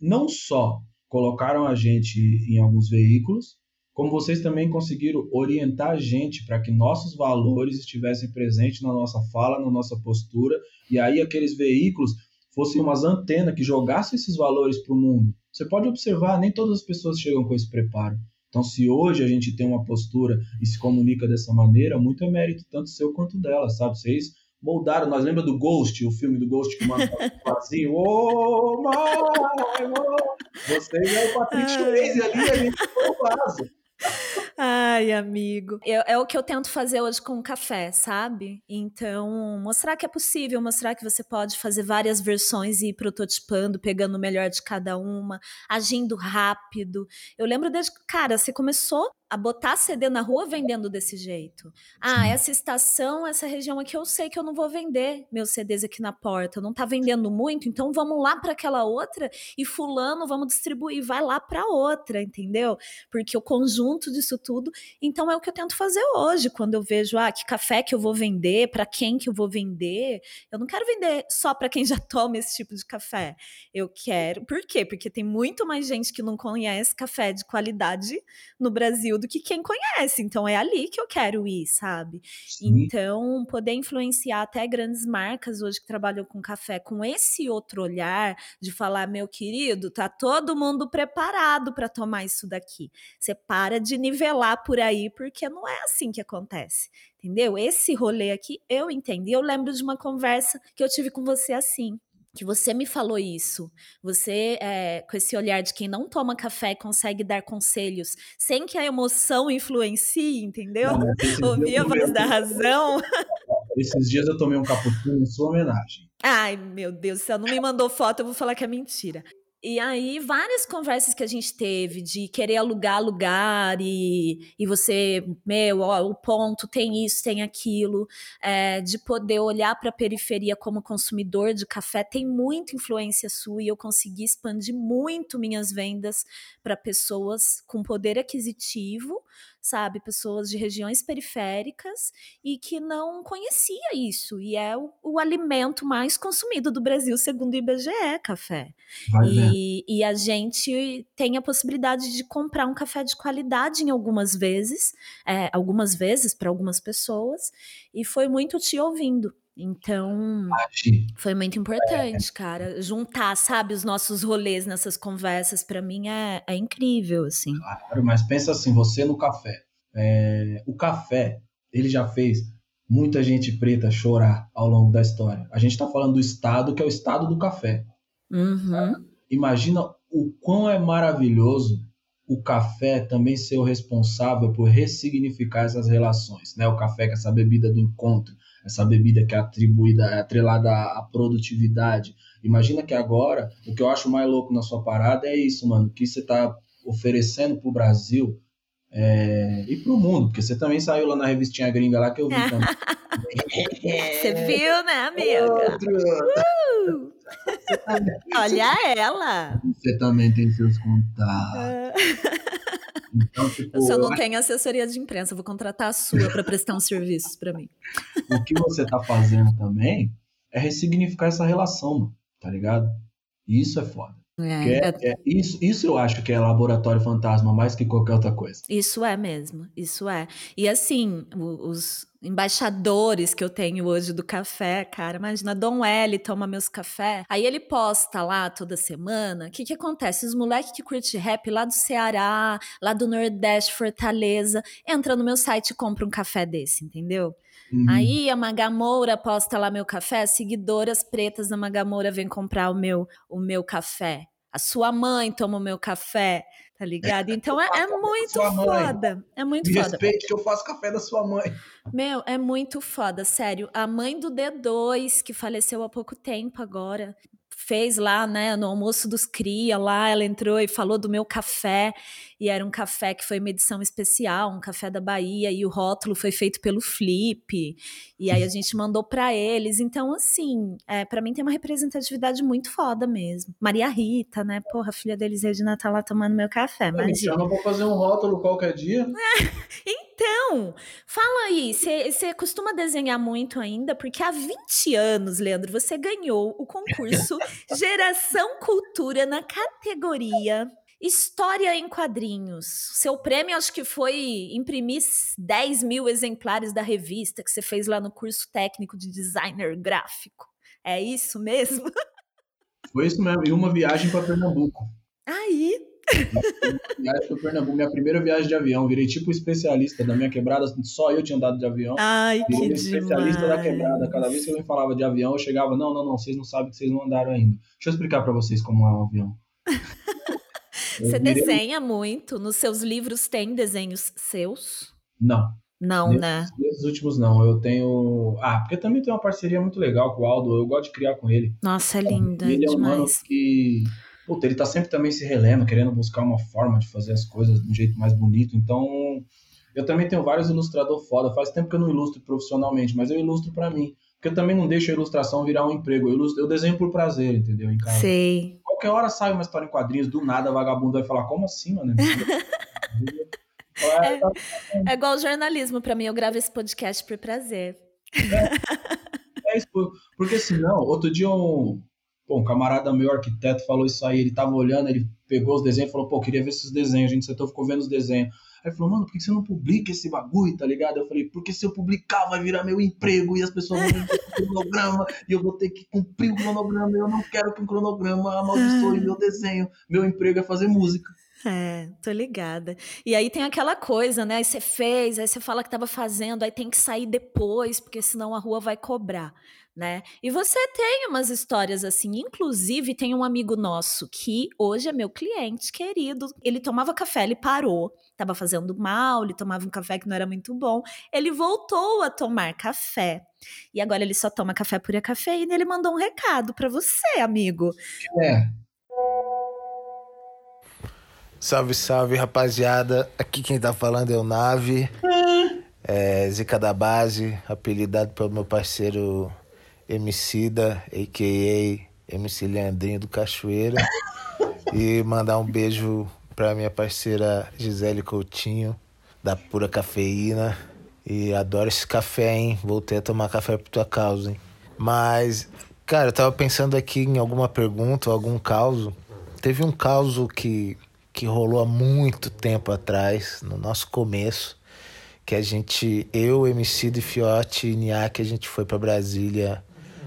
não só colocaram a gente em alguns veículos, como vocês também conseguiram orientar a gente para que nossos valores estivessem presentes na nossa fala, na nossa postura, e aí aqueles veículos fossem umas antenas que jogassem esses valores para o mundo. Você pode observar, nem todas as pessoas chegam com esse preparo. Então, se hoje a gente tem uma postura e se comunica dessa maneira, muito é mérito tanto seu quanto dela, sabe? Vocês moldaram. Nós lembra do Ghost, o filme do Ghost que manda assim, ô, oh, Vocês é o Patrick Swayze ali, a gente foi o vaso. Ai, amigo. Eu, é o que eu tento fazer hoje com o café, sabe? Então, mostrar que é possível, mostrar que você pode fazer várias versões e ir prototipando, pegando o melhor de cada uma, agindo rápido. Eu lembro desde. Cara, você começou a botar CD na rua vendendo desse jeito. Ah, essa estação, essa região aqui, eu sei que eu não vou vender meus CDs aqui na porta. Não tá vendendo muito, então vamos lá para aquela outra e fulano, vamos distribuir, vai lá para outra, entendeu? Porque o conjunto disso tudo, então é o que eu tento fazer hoje, quando eu vejo, ah, que café que eu vou vender, para quem que eu vou vender. Eu não quero vender só para quem já toma esse tipo de café. Eu quero, por quê? Porque tem muito mais gente que não conhece café de qualidade no Brasil do que quem conhece. Então é ali que eu quero ir, sabe? Sim. Então, poder influenciar até grandes marcas hoje que trabalham com café com esse outro olhar de falar, meu querido, tá todo mundo preparado para tomar isso daqui. Você para de nivelar por aí, porque não é assim que acontece. Entendeu? Esse rolê aqui eu entendi. Eu lembro de uma conversa que eu tive com você assim que você me falou isso. Você, é, com esse olhar de quem não toma café, consegue dar conselhos sem que a emoção influencie, entendeu? Ouvir a voz da razão. Esses dias eu tomei um cappuccino em sua homenagem. Ai, meu Deus, se ela não me mandou foto, eu vou falar que é mentira. E aí, várias conversas que a gente teve de querer alugar lugar e, e você, meu, ó, o ponto tem isso, tem aquilo, é, de poder olhar para a periferia como consumidor de café, tem muita influência sua e eu consegui expandir muito minhas vendas para pessoas com poder aquisitivo sabe? Pessoas de regiões periféricas e que não conhecia isso. E é o, o alimento mais consumido do Brasil, segundo o IBGE, café. E, e, a gente tem a possibilidade de comprar um café de qualidade em algumas vezes, é, algumas vezes para algumas pessoas, e foi muito te ouvindo. Então, foi muito importante, cara. Juntar, sabe, os nossos rolês nessas conversas, para mim é, é incrível, assim. Claro, mas pensa assim, você no café. É, o café, ele já fez muita gente preta chorar ao longo da história. A gente está falando do estado, que é o estado do café. Uhum. Imagina o quão é maravilhoso o café também ser o responsável por ressignificar essas relações, né? O café que é essa bebida do encontro, essa bebida que é atribuída, é atrelada à produtividade. Imagina que agora, o que eu acho mais louco na sua parada é isso, mano, que você está oferecendo para o Brasil é, e para o mundo, porque você também saiu lá na revistinha gringa lá que eu vi também. você viu, né, amiga? Outro. Uh! Olha ela! Você também tem seus contatos. Então, tipo, eu só não tenho assessoria de imprensa, vou contratar a sua para prestar uns serviços para mim. O que você está fazendo também é ressignificar essa relação, tá ligado? E isso é foda. É, é, é, isso, isso eu acho que é laboratório fantasma mais que qualquer outra coisa. Isso é mesmo, isso é. E assim, os embaixadores que eu tenho hoje do café, cara, imagina, Dom L toma meus café, aí ele posta lá toda semana, o que que acontece? Os moleques que curte rap lá do Ceará, lá do Nordeste, Fortaleza, entra no meu site e compra um café desse, entendeu? Uhum. Aí a Magamoura posta lá meu café, seguidoras pretas da Magamoura vêm comprar o meu, o meu café. A sua mãe toma o meu café, tá ligado? Então é, é muito foda. É muito Me foda. respeite que eu faço café da sua mãe. Meu, é muito foda, sério. A mãe do D2, que faleceu há pouco tempo agora, fez lá, né, no almoço dos cria lá, ela entrou e falou do meu café, e era um café que foi uma edição especial, um café da Bahia, e o rótulo foi feito pelo Flip, e aí a gente mandou para eles, então assim, é, para mim tem uma representatividade muito foda mesmo. Maria Rita, né, porra, a filha deles Regina tá lá tomando meu café, mas... Me chama pra fazer um rótulo qualquer dia. Então, fala aí, você costuma desenhar muito ainda? Porque há 20 anos, Leandro, você ganhou o concurso Geração Cultura na categoria História em Quadrinhos. Seu prêmio, acho que foi imprimir 10 mil exemplares da revista que você fez lá no curso técnico de designer gráfico. É isso mesmo? Foi isso mesmo, e uma viagem para Pernambuco. Aí, viagem para Pernambuco, minha primeira viagem de avião. Virei tipo especialista da minha quebrada, só eu tinha andado de avião. Ai, Virei que especialista demais. da quebrada. Cada vez que alguém falava de avião, eu chegava, não, não, não, vocês não sabem que vocês não andaram ainda. Deixa eu explicar para vocês como é um avião. Você virei... desenha muito? Nos seus livros tem desenhos seus? Não. Não, nesses, né? Nesses últimos não. Eu tenho. Ah, porque também tem uma parceria muito legal com o Aldo. Eu gosto de criar com ele. Nossa, é lindo. Ele é um mano que puta, ele tá sempre também se relendo, querendo buscar uma forma de fazer as coisas de um jeito mais bonito. Então, eu também tenho vários ilustradores foda. Faz tempo que eu não ilustro profissionalmente, mas eu ilustro para mim. Porque eu também não deixo a ilustração virar um emprego. Eu, eu desenho por prazer, entendeu? Em casa. Sei. Qualquer hora sai uma história em quadrinhos, do nada, vagabundo vai falar, como assim, mano? é, é igual jornalismo para mim, eu gravo esse podcast por prazer. É, é isso, porque senão, outro dia um, pô, um camarada meu, arquiteto, falou isso aí, ele tava olhando, ele pegou os desenhos e falou, pô, queria ver esses desenhos, a gente sentou, ficou vendo os desenhos. Aí falou, mano, por que você não publica esse bagulho, tá ligado? Eu falei, porque se eu publicar vai virar meu emprego e as pessoas vão ver o cronograma e eu vou ter que cumprir o cronograma. Eu não quero que o cronograma amaldiçoe meu desenho. Meu emprego é fazer música. É, tô ligada. E aí tem aquela coisa, né? Aí você fez, aí você fala que tava fazendo, aí tem que sair depois, porque senão a rua vai cobrar né? E você tem umas histórias assim, inclusive tem um amigo nosso que hoje é meu cliente querido. Ele tomava café, ele parou, estava fazendo mal, ele tomava um café que não era muito bom. Ele voltou a tomar café. E agora ele só toma café pura cafeína. Ele mandou um recado para você, amigo. É. Salve, salve, rapaziada. Aqui quem tá falando é o Nave. É, Zica da Base, apelidado pelo meu parceiro Emicida, a.k.a. MC Leandrinho do Cachoeira. e mandar um beijo pra minha parceira Gisele Coutinho, da Pura Cafeína. E adoro esse café, hein? Voltei a tomar café por tua causa, hein? Mas, cara, eu tava pensando aqui em alguma pergunta, algum caso. Teve um caso que, que rolou há muito tempo atrás, no nosso começo, que a gente, eu, MC e Fiote e Niak, a gente foi para Brasília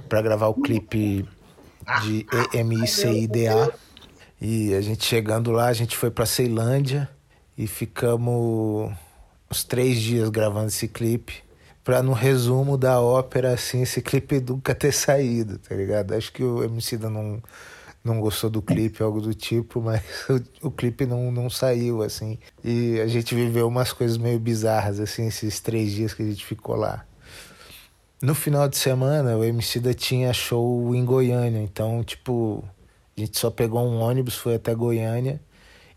para gravar o clipe de EMICIDA. E a gente chegando lá, a gente foi para Ceilândia e ficamos uns três dias gravando esse clipe. Pra no resumo da ópera, assim, esse clipe nunca ter saído, tá ligado? Acho que o MC não, não gostou do clipe, algo do tipo, mas o, o clipe não, não saiu, assim. E a gente viveu umas coisas meio bizarras, assim, esses três dias que a gente ficou lá. No final de semana, o MC da tinha show em Goiânia, então, tipo, a gente só pegou um ônibus, foi até Goiânia,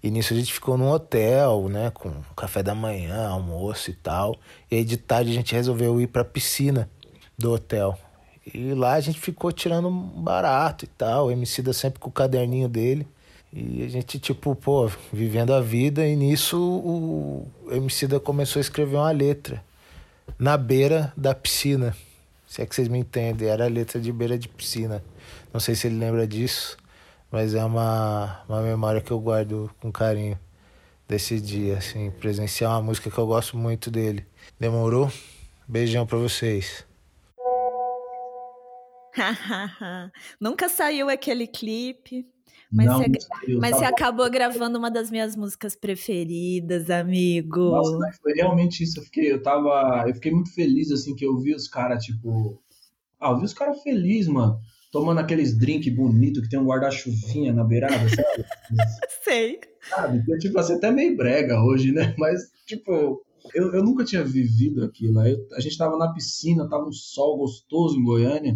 e nisso a gente ficou num hotel, né, com café da manhã, almoço e tal. E aí de tarde a gente resolveu ir pra piscina do hotel. E lá a gente ficou tirando barato e tal, o MC da sempre com o caderninho dele. E a gente, tipo, pô, vivendo a vida, e nisso o MC da começou a escrever uma letra na beira da piscina. Se é que vocês me entendem, era a letra de beira de piscina. Não sei se ele lembra disso, mas é uma, uma memória que eu guardo com carinho desse dia, assim, presenciar uma música que eu gosto muito dele. Demorou? Beijão para vocês. Nunca saiu aquele clipe. Mas, não, você, mas você acabou gravando uma das minhas músicas preferidas, amigo. Nossa, foi realmente isso. Eu fiquei, eu tava, eu fiquei muito feliz assim que eu vi os caras tipo, ah, eu vi os caras felizes, mano, tomando aqueles drink bonito que tem um guarda-chuvinha na beirada, sabe? Sei. Sabe? Que, tipo assim, até meio brega hoje, né? Mas tipo, eu, eu nunca tinha vivido aquilo. Eu, a gente tava na piscina, tava um sol gostoso em Goiânia.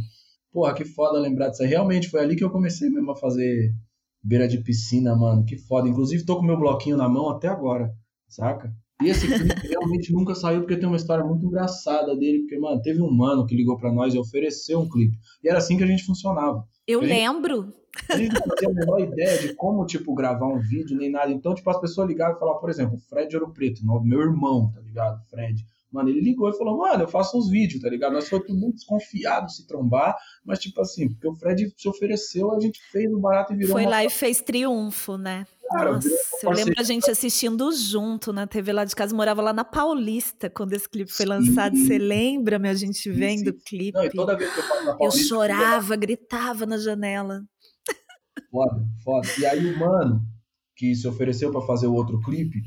Porra, que foda lembrar disso aí. Realmente foi ali que eu comecei mesmo a fazer beira de piscina, mano, que foda. Inclusive, tô com meu bloquinho na mão até agora, saca? E esse clipe realmente nunca saiu porque tem uma história muito engraçada dele, porque, mano, teve um mano que ligou para nós e ofereceu um clipe. E era assim que a gente funcionava. Eu a lembro. Gente, a gente não tinha a menor ideia de como, tipo, gravar um vídeo, nem nada. Então, tipo, as pessoas ligavam e falavam, por exemplo, Fred Ouro Preto, meu irmão, tá ligado? Fred. Mano, ele ligou e falou, mano, eu faço uns vídeos, tá ligado? Nós fomos muito desconfiados se trombar, mas tipo assim, porque o Fred se ofereceu, a gente fez o barato e virou. Foi lá e fez triunfo, né? Cara, Nossa, eu lembro a gente assistindo junto na TV lá de casa, morava lá na Paulista quando esse clipe foi lançado. Você lembra, meu? A gente vendo o clipe. Não, e toda vez que eu falo na Paulista. Eu chorava, eu... gritava na janela. Foda, foda. E aí o mano que se ofereceu para fazer o outro clipe,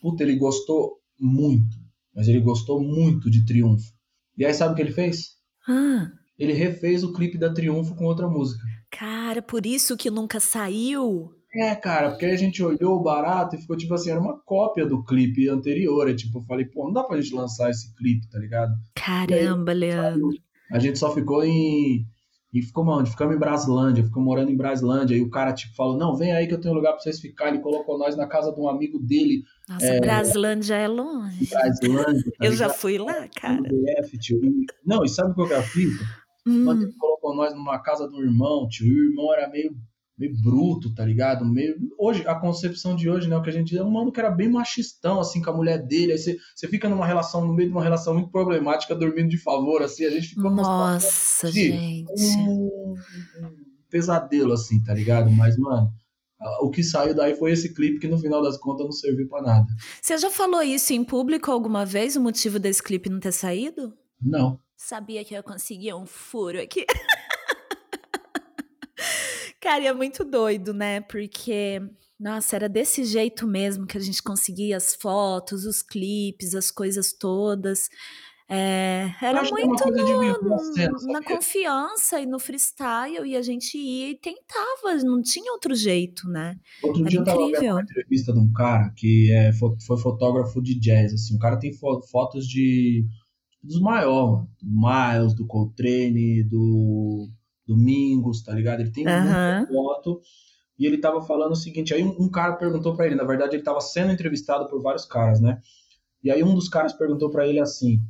puta, ele gostou muito mas ele gostou muito de Triunfo. E aí sabe o que ele fez? Ah. Ele refez o clipe da Triunfo com outra música. Cara, por isso que nunca saiu. É, cara, porque aí a gente olhou o barato e ficou tipo assim, era uma cópia do clipe anterior. É tipo, eu falei, pô, não dá pra gente lançar esse clipe, tá ligado? Caramba, aí, Leandro. A gente só ficou em, E ficou onde? Ficamos em Braslândia, ficamos morando em Braslândia. E o cara, tipo, falou: Não, vem aí que eu tenho lugar pra vocês ficarem. Ele colocou nós na casa de um amigo dele. Nossa, é, Braslândia é longe. Braslândia. Tá eu já fui lá, cara. BF, tio. Não, e sabe o que eu fiz? Hum. Quando ele colocou nós numa casa do irmão, tio. E o irmão era meio meio bruto, tá ligado? Meio. Hoje, a concepção de hoje, né? O que a gente é um mano que era bem machistão, assim, com a mulher dele. Aí você, você fica numa relação, no meio de uma relação muito problemática, dormindo de favor, assim, a gente ficou Nossa, gente. Um, um pesadelo, assim, tá ligado? Mas, mano. O que saiu daí foi esse clipe que no final das contas não serviu para nada. Você já falou isso em público alguma vez, o motivo desse clipe não ter saído? Não. Sabia que eu conseguia um furo aqui. Cara, é muito doido, né? Porque, nossa, era desse jeito mesmo que a gente conseguia as fotos, os clipes, as coisas todas. É, era é muito no, na confiança e no freestyle, e a gente ia e tentava, não tinha outro jeito, né? Outro era dia incrível. eu tava vendo uma entrevista de um cara que é, foi fotógrafo de jazz, assim, o cara tem fotos de dos maiores, do Miles, do Coltrane, do Domingos, tá ligado? Ele tem uhum. muita foto. E ele tava falando o seguinte, aí um, um cara perguntou para ele, na verdade ele tava sendo entrevistado por vários caras, né? E aí um dos caras perguntou para ele assim,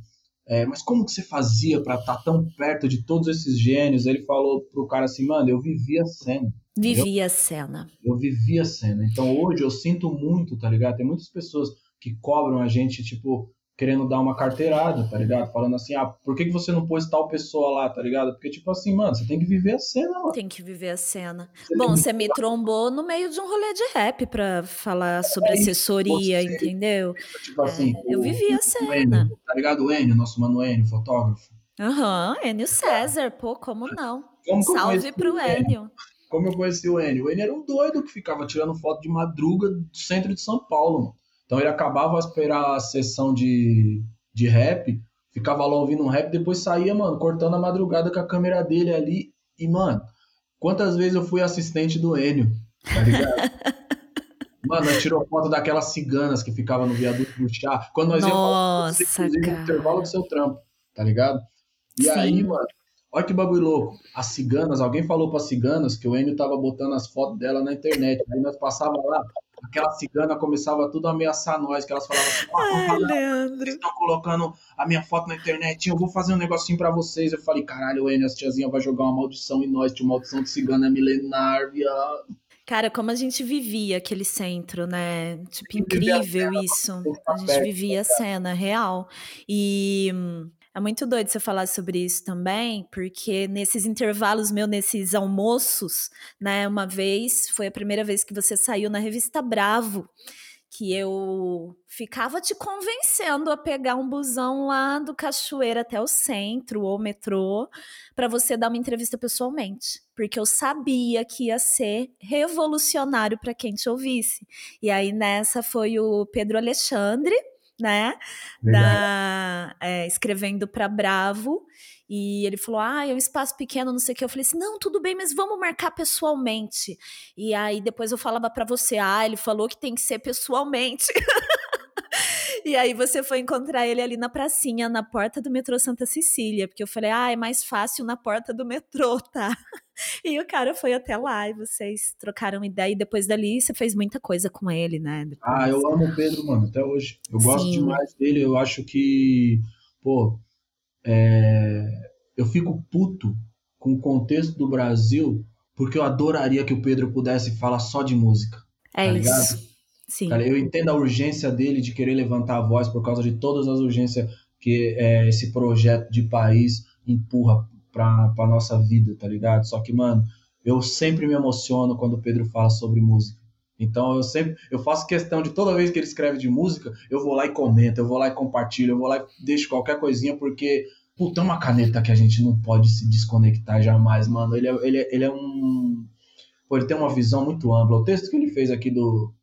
é, mas como que você fazia para estar tá tão perto de todos esses gênios? Ele falou pro cara assim, mano, eu vivia a cena. Vivia a cena. Eu vivia a cena. Então hoje eu sinto muito, tá ligado? Tem muitas pessoas que cobram a gente, tipo, querendo dar uma carteirada, tá ligado? Falando assim, ah, por que, que você não pôs tal pessoa lá, tá ligado? Porque, tipo assim, mano, você tem que viver a cena, mano. Tem que viver a cena. Você Bom, você me trombou no meio de um rolê de rap pra falar é sobre assessoria, você, entendeu? Tipo assim, é, eu vivi a cena. Enio, tá ligado? O Enio, nosso mano Enio, fotógrafo. Aham, uhum, Enio César, pô, como não? Como Salve pro Enio. Como eu conheci o Enio? O Enio era um doido que ficava tirando foto de madruga do centro de São Paulo, mano. Então ele acabava de esperar a sessão de, de rap, ficava lá ouvindo um rap, depois saía, mano, cortando a madrugada com a câmera dele ali. E, mano, quantas vezes eu fui assistente do Enio, tá ligado? Mano, tirou foto daquelas ciganas que ficavam no viaduto do chá. Quando nós Nossa, íamos falar, no intervalo do seu trampo, tá ligado? E Sim. aí, mano, olha que bagulho louco. As ciganas, alguém falou para ciganas que o Enio tava botando as fotos dela na internet. Aí nós passava lá, aquela cigana começava tudo a ameaçar nós, que elas falavam assim, Ai, Leandro. Vocês estão colocando a minha foto na internet, eu vou fazer um negocinho para vocês. Eu falei, caralho, Enio, essa tiazinha vai jogar uma maldição em nós, tinha uma maldição de cigana milenar, viado. Cara, como a gente vivia aquele centro, né? Tipo, incrível isso. A gente vivia a cena real. E é muito doido você falar sobre isso também, porque nesses intervalos meus, nesses almoços, né, uma vez, foi a primeira vez que você saiu na revista Bravo, que eu ficava te convencendo a pegar um busão lá do Cachoeira até o centro ou metrô para você dar uma entrevista pessoalmente, porque eu sabia que ia ser revolucionário para quem te ouvisse. E aí nessa foi o Pedro Alexandre, né? Da, é, escrevendo para Bravo. E ele falou: Ah, é um espaço pequeno, não sei o que. Eu falei assim: Não, tudo bem, mas vamos marcar pessoalmente. E aí depois eu falava para você: Ah, ele falou que tem que ser pessoalmente. E aí você foi encontrar ele ali na pracinha, na porta do metrô Santa Cecília, porque eu falei, ah, é mais fácil na porta do metrô, tá? E o cara foi até lá e vocês trocaram ideia e depois dali você fez muita coisa com ele, né? Depois... Ah, eu amo o Pedro, mano, até hoje. Eu Sim. gosto demais dele, eu acho que, pô, é... eu fico puto com o contexto do Brasil, porque eu adoraria que o Pedro pudesse falar só de música. É tá isso. Ligado? Sim. Cara, eu entendo a urgência dele de querer levantar a voz por causa de todas as urgências que é, esse projeto de país empurra pra, pra nossa vida, tá ligado? Só que, mano, eu sempre me emociono quando o Pedro fala sobre música. Então eu sempre eu faço questão de toda vez que ele escreve de música, eu vou lá e comento, eu vou lá e compartilho, eu vou lá e deixo qualquer coisinha, porque puta, é uma caneta que a gente não pode se desconectar jamais, mano. Ele é, ele é, ele é um. Pô, ele tem uma visão muito ampla. O texto que ele fez aqui do,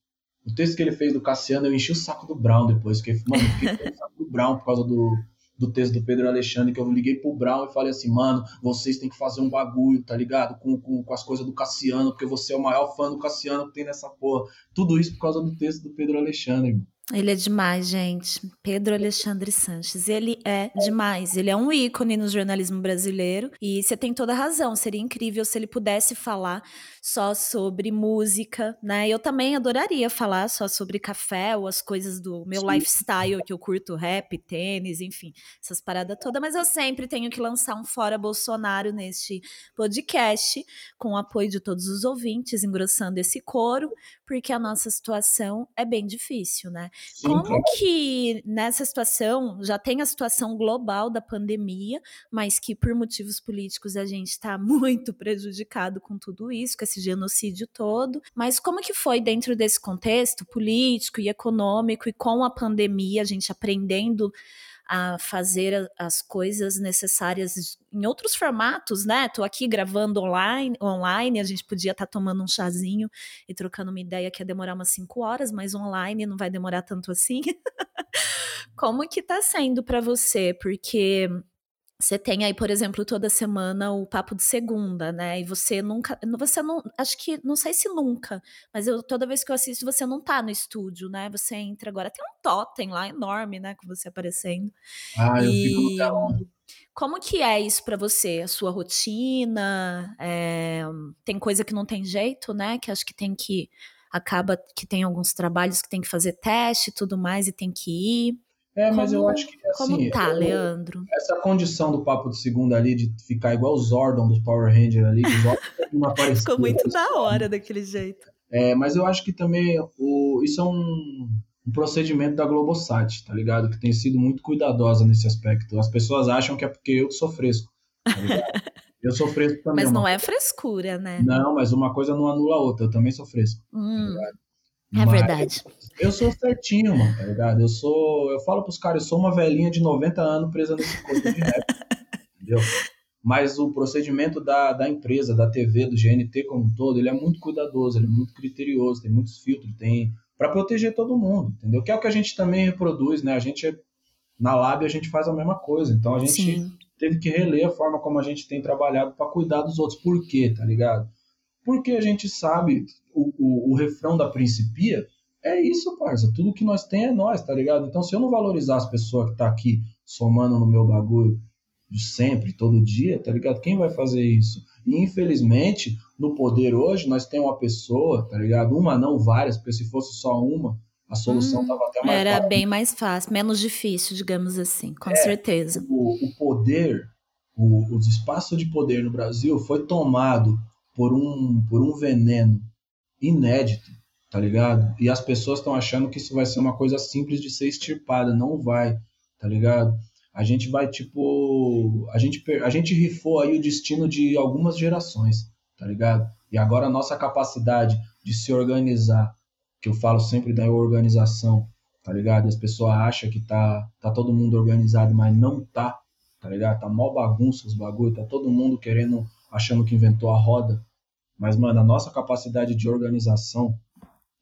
o texto que ele fez do Cassiano, eu enchi o saco do Brown depois, porque, mano, eu fiquei o saco do Brown por causa do, do texto do Pedro Alexandre, que eu liguei pro Brown e falei assim, mano, vocês têm que fazer um bagulho, tá ligado? Com, com, com as coisas do Cassiano, porque você é o maior fã do Cassiano que tem nessa porra. Tudo isso por causa do texto do Pedro Alexandre, mano. Ele é demais, gente. Pedro Alexandre Sanches. Ele é demais. Ele é um ícone no jornalismo brasileiro. E você tem toda a razão. Seria incrível se ele pudesse falar só sobre música, né? Eu também adoraria falar só sobre café ou as coisas do meu Sim. lifestyle, que eu curto rap, tênis, enfim, essas paradas todas. Mas eu sempre tenho que lançar um Fora Bolsonaro neste podcast, com o apoio de todos os ouvintes, engrossando esse coro, porque a nossa situação é bem difícil, né? Sim, Como que nessa situação já tem a situação global da pandemia, mas que por motivos políticos a gente está muito prejudicado com tudo isso, com esse genocídio todo. Mas como que foi dentro desse contexto político e econômico e com a pandemia, a gente aprendendo a fazer as coisas necessárias em outros formatos, né? Tô aqui gravando online, online, a gente podia estar tá tomando um chazinho e trocando uma ideia que ia demorar umas cinco horas, mas online não vai demorar tanto assim. Como que tá sendo para você? Porque você tem aí, por exemplo, toda semana o papo de segunda, né? E você nunca, você não, acho que, não sei se nunca, mas eu toda vez que eu assisto você não tá no estúdio, né? Você entra agora, tem um totem lá enorme, né, com você aparecendo. Ah, eu fico no telão. Como que é isso para você? A sua rotina? É, tem coisa que não tem jeito, né? Que acho que tem que acaba que tem alguns trabalhos que tem que fazer teste e tudo mais e tem que ir. É, mas como, eu acho que assim, Como tá, eu, Leandro? Essa condição do papo de segunda ali, de ficar igual os Zordon dos Power Rangers ali, os não Ficou muito da hora daquele jeito. É, mas eu acho que também o, isso é um, um procedimento da Globosat, tá ligado? Que tem sido muito cuidadosa nesse aspecto. As pessoas acham que é porque eu sou fresco, tá Eu sou fresco também. Mas não é frescura, né? Não, mas uma coisa não anula a outra. Eu também sou fresco. Tá hum, tá é mas, verdade. Eu sou certinho, mano, tá ligado? Eu sou. Eu falo pros caras, eu sou uma velhinha de 90 anos presa nesse corpo de rap. entendeu? Mas o procedimento da, da empresa, da TV, do GNT como um todo, ele é muito cuidadoso, ele é muito criterioso, tem muitos filtros, tem. para proteger todo mundo, entendeu? Que é o que a gente também reproduz, né? A gente. Na Lab a gente faz a mesma coisa. Então a gente Sim. teve que reler a forma como a gente tem trabalhado para cuidar dos outros. Por quê, tá ligado? Porque a gente sabe o, o, o refrão da Principia é isso, parça. Tudo que nós tem é nós, tá ligado? Então, se eu não valorizar as pessoas que tá aqui somando no meu bagulho de sempre, todo dia, tá ligado? Quem vai fazer isso? E infelizmente, no poder hoje, nós temos uma pessoa, tá ligado? Uma não, várias, porque se fosse só uma, a solução hum, tava até mais Era fácil. bem mais fácil, menos difícil, digamos assim, com é, certeza. O, o poder, o, os espaços de poder no Brasil foi tomado por um, por um veneno inédito tá ligado? E as pessoas estão achando que isso vai ser uma coisa simples de ser extirpada, não vai, tá ligado? A gente vai tipo, a gente a gente rifou aí o destino de algumas gerações, tá ligado? E agora a nossa capacidade de se organizar, que eu falo sempre da organização, tá ligado? As pessoas acham que tá tá todo mundo organizado, mas não tá, tá ligado? Tá mó bagunça os bagulho, tá todo mundo querendo achando que inventou a roda. Mas mano, a nossa capacidade de organização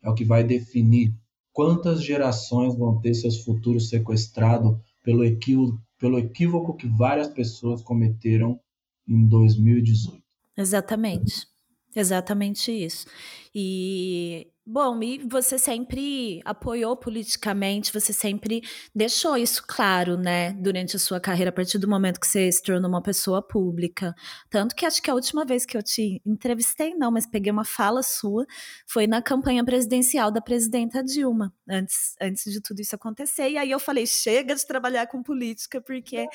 é o que vai definir quantas gerações vão ter seus futuros sequestrados pelo pelo equívoco que várias pessoas cometeram em 2018. Exatamente. Exatamente isso. E Bom, e você sempre apoiou politicamente, você sempre deixou isso claro, né, durante a sua carreira, a partir do momento que você se tornou uma pessoa pública. Tanto que acho que a última vez que eu te entrevistei, não, mas peguei uma fala sua, foi na campanha presidencial da presidenta Dilma, antes, antes de tudo isso acontecer. E aí eu falei: chega de trabalhar com política, porque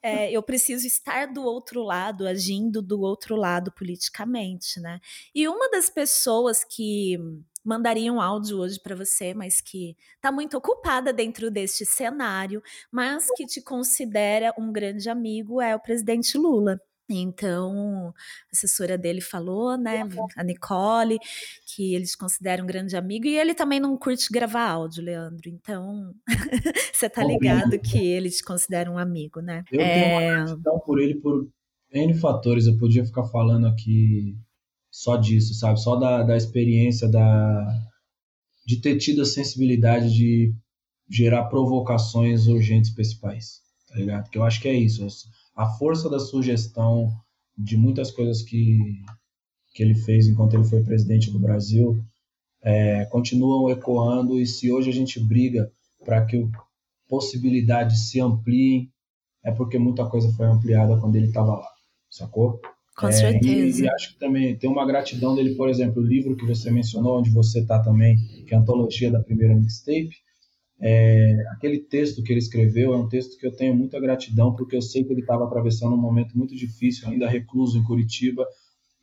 é, eu preciso estar do outro lado, agindo do outro lado politicamente, né? E uma das pessoas que mandaria um áudio hoje para você, mas que está muito ocupada dentro deste cenário, mas que te considera um grande amigo, é o presidente Lula. Então, a assessora dele falou, né, a Nicole, que eles consideram um grande amigo, e ele também não curte gravar áudio, Leandro. Então, você tá ligado que ele te considera um amigo, né? Eu é... tenho uma é. gratidão por ele por N fatores. Eu podia ficar falando aqui só disso, sabe? Só da, da experiência da, de ter tido a sensibilidade de gerar provocações urgentes para esse país, tá ligado? Que eu acho que é isso. A força da sugestão de muitas coisas que, que ele fez enquanto ele foi presidente do Brasil é, continuam ecoando e se hoje a gente briga para que possibilidades se ampliem, é porque muita coisa foi ampliada quando ele estava lá, sacou? Com é, certeza. E, e, acho que também tem uma gratidão dele, por exemplo, o livro que você mencionou, onde você está também, que é a antologia da primeira mixtape, é, aquele texto que ele escreveu é um texto que eu tenho muita gratidão, porque eu sei que ele estava atravessando um momento muito difícil, ainda recluso em Curitiba,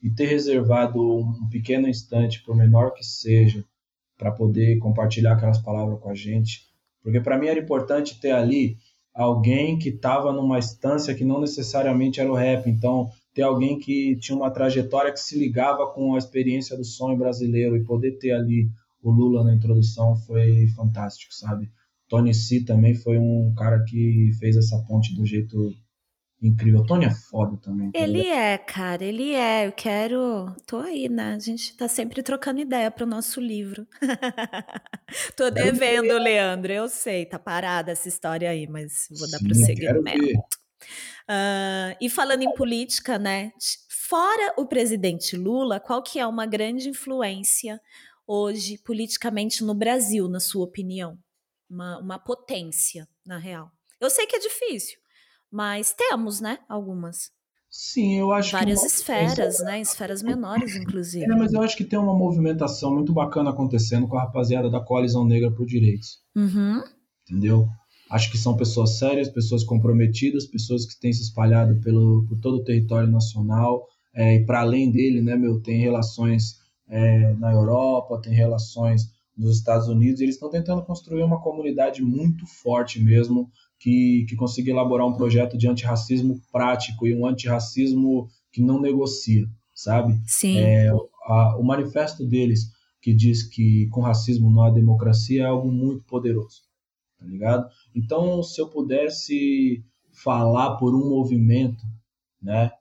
e ter reservado um pequeno instante, por menor que seja, para poder compartilhar aquelas palavras com a gente. Porque para mim era importante ter ali alguém que estava numa instância que não necessariamente era o rap. Então, ter alguém que tinha uma trajetória que se ligava com a experiência do sonho brasileiro e poder ter ali o Lula na introdução foi fantástico, sabe? Tony C também foi um cara que fez essa ponte do jeito incrível. O Tony é foda também. Tá ele é, cara, ele é. Eu quero. Tô aí, né? A gente tá sempre trocando ideia pro nosso livro. Tô devendo, Leandro. Eu sei, tá parada essa história aí, mas vou dar prosseguimento. Uh, e falando em política, né? Fora o presidente Lula, qual que é uma grande influência hoje politicamente no Brasil, na sua opinião? Uma, uma potência, na real. Eu sei que é difícil, mas temos, né? Algumas. Sim, eu acho Várias que esferas, né? Esferas menores, inclusive. É, mas eu acho que tem uma movimentação muito bacana acontecendo com a rapaziada da Coalizão Negra por Direitos. Uhum. Entendeu? Acho que são pessoas sérias, pessoas comprometidas, pessoas que têm se espalhado pelo, por todo o território nacional. É, e para além dele, né, meu, tem relações é, na Europa, tem relações nos Estados Unidos. eles estão tentando construir uma comunidade muito forte mesmo, que, que consiga elaborar um projeto de antirracismo prático e um antirracismo que não negocia, sabe? Sim. É, a, o manifesto deles, que diz que com racismo não há democracia, é algo muito poderoso, tá ligado? Então, se eu pudesse falar por um movimento, né,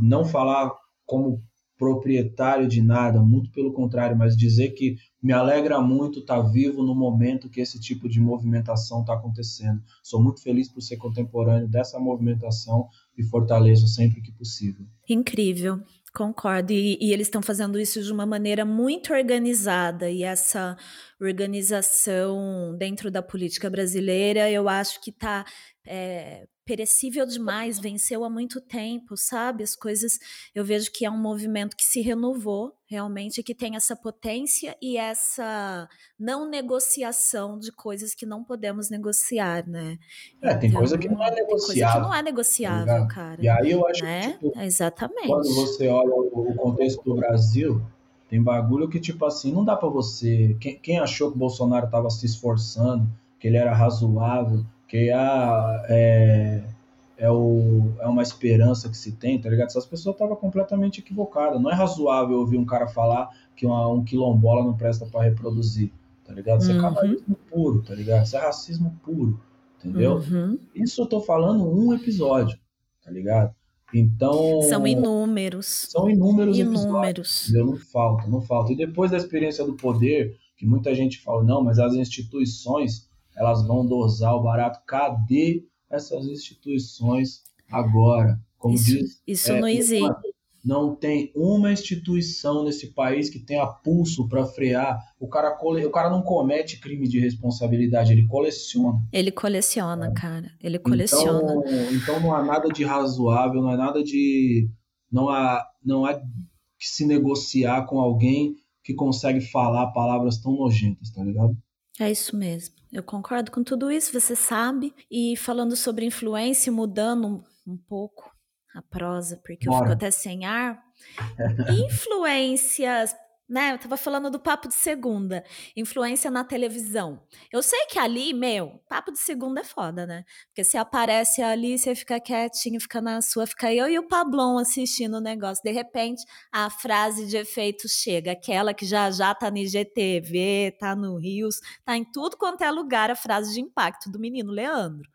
não falar como proprietário de nada, muito pelo contrário, mas dizer que me alegra muito estar tá vivo no momento que esse tipo de movimentação está acontecendo. Sou muito feliz por ser contemporâneo dessa movimentação e fortaleço sempre que possível. Incrível. Concordo. E, e eles estão fazendo isso de uma maneira muito organizada. E essa organização dentro da política brasileira, eu acho que está é, perecível demais, venceu há muito tempo, sabe? As coisas, eu vejo que é um movimento que se renovou realmente, que tem essa potência e essa não negociação de coisas que não podemos negociar, né? É, então, tem coisa que não é negociável. Coisa que não é negociável, tá cara. E aí eu acho né? que, tipo, Exatamente. quando você olha o contexto do Brasil, tem bagulho que, tipo assim, não dá para você. Quem, quem achou que o Bolsonaro estava se esforçando, que ele era razoável, que ah, é, é, o, é uma esperança que se tem, tá ligado? Essas pessoas estavam completamente equivocadas. Não é razoável ouvir um cara falar que uma, um quilombola não presta para reproduzir, tá ligado? Isso é uhum. é cavalhismo puro, tá ligado? Isso é racismo puro, entendeu? Uhum. Isso eu tô falando um episódio, tá ligado? Então. São inúmeros. São inúmeros, inúmeros. episódios. Não falta, não falta. E depois da experiência do poder, que muita gente fala, não, mas as instituições elas vão dosar o barato. Cadê essas instituições agora? Como isso, diz, isso é, não existe. Não tem uma instituição nesse país que tenha pulso para frear. O cara, o cara não comete crime de responsabilidade, ele coleciona. Ele coleciona, é. cara. Ele coleciona. Então, então não há nada de razoável, não há nada de. Não há, não há que se negociar com alguém que consegue falar palavras tão nojentas, tá ligado? É isso mesmo. Eu concordo com tudo isso, você sabe. E falando sobre influência, mudando um, pouco a prosa, porque Bora. eu fico até sem ar. Influências né? Eu tava falando do papo de segunda, influência na televisão. Eu sei que ali, meu, papo de segunda é foda, né? Porque você aparece ali, você fica quietinho, fica na sua, fica eu e o Pablon assistindo o negócio. De repente, a frase de efeito chega, aquela que já já tá no IGTV, tá no Rios, tá em tudo quanto é lugar a frase de impacto do menino Leandro.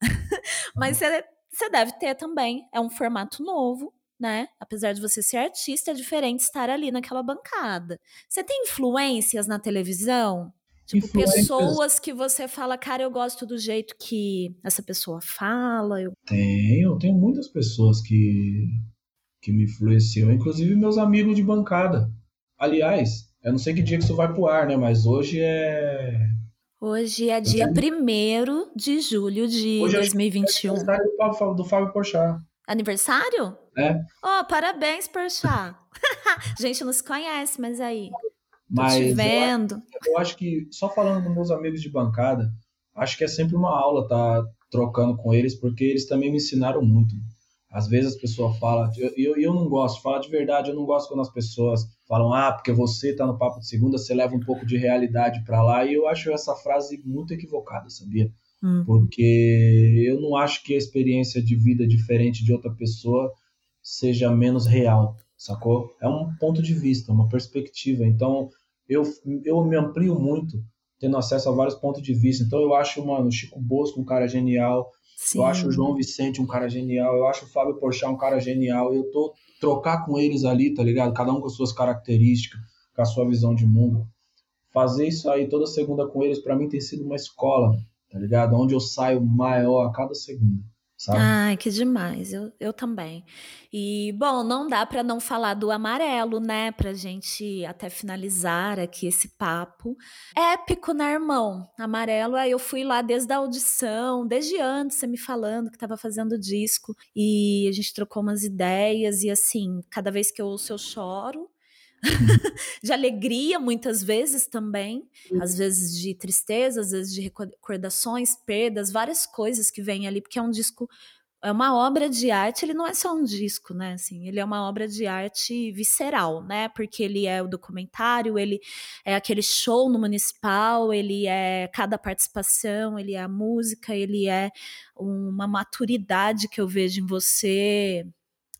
Mas você, você deve ter também, é um formato novo, né? Apesar de você ser artista, é diferente estar ali naquela bancada. Você tem influências na televisão? Tipo, pessoas que você fala, cara, eu gosto do jeito que essa pessoa fala. Eu... Tenho, tenho muitas pessoas que, que me influenciam, inclusive meus amigos de bancada. Aliás, eu não sei que dia que isso vai pro ar, né? Mas hoje é. Hoje é dia 1 de julho de Hoje 2021. É aniversário do Fábio Porchat. Aniversário? É. Oh, parabéns, Porchat. a gente não se conhece, mas aí. Mas te vendo. Eu, eu, acho que, só falando dos meus amigos de bancada, acho que é sempre uma aula tá trocando com eles, porque eles também me ensinaram muito. Às vezes as pessoas falam, eu, eu, eu não gosto, falar de verdade, eu não gosto quando as pessoas falam, ah, porque você tá no papo de segunda, você leva um pouco de realidade para lá, e eu acho essa frase muito equivocada, sabia? Hum. Porque eu não acho que a experiência de vida diferente de outra pessoa seja menos real, sacou? É um ponto de vista, uma perspectiva. Então, eu, eu me amplio muito tendo acesso a vários pontos de vista. Então, eu acho, mano, o Chico Bosco um cara genial, Sim. Eu acho o João Vicente um cara genial, eu acho o Fábio Porchat um cara genial. Eu tô trocar com eles ali, tá ligado? Cada um com suas características, com a sua visão de mundo. Fazer isso aí toda segunda com eles para mim tem sido uma escola, tá ligado? Onde eu saio maior a cada segunda sabe? Ai, que demais. Eu, eu também. E, bom, não dá para não falar do amarelo, né? Pra gente até finalizar aqui esse papo. Épico, né, irmão? Amarelo, aí eu fui lá desde a audição, desde antes, você me falando que estava fazendo disco. E a gente trocou umas ideias. E, assim, cada vez que eu ouço, eu choro. de alegria, muitas vezes também, às vezes de tristeza, às vezes de recordações, perdas, várias coisas que vêm ali, porque é um disco, é uma obra de arte, ele não é só um disco, né? Assim, ele é uma obra de arte visceral, né? Porque ele é o documentário, ele é aquele show no municipal, ele é cada participação, ele é a música, ele é uma maturidade que eu vejo em você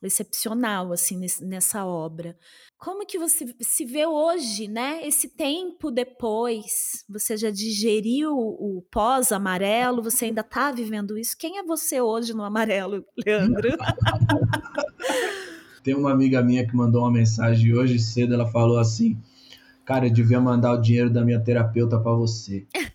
excepcional assim nessa obra. Como que você se vê hoje, né? Esse tempo depois, você já digeriu o pós-amarelo, você ainda está vivendo isso? Quem é você hoje no amarelo, Leandro? Tem uma amiga minha que mandou uma mensagem hoje cedo, ela falou assim: "Cara, eu devia mandar o dinheiro da minha terapeuta para você".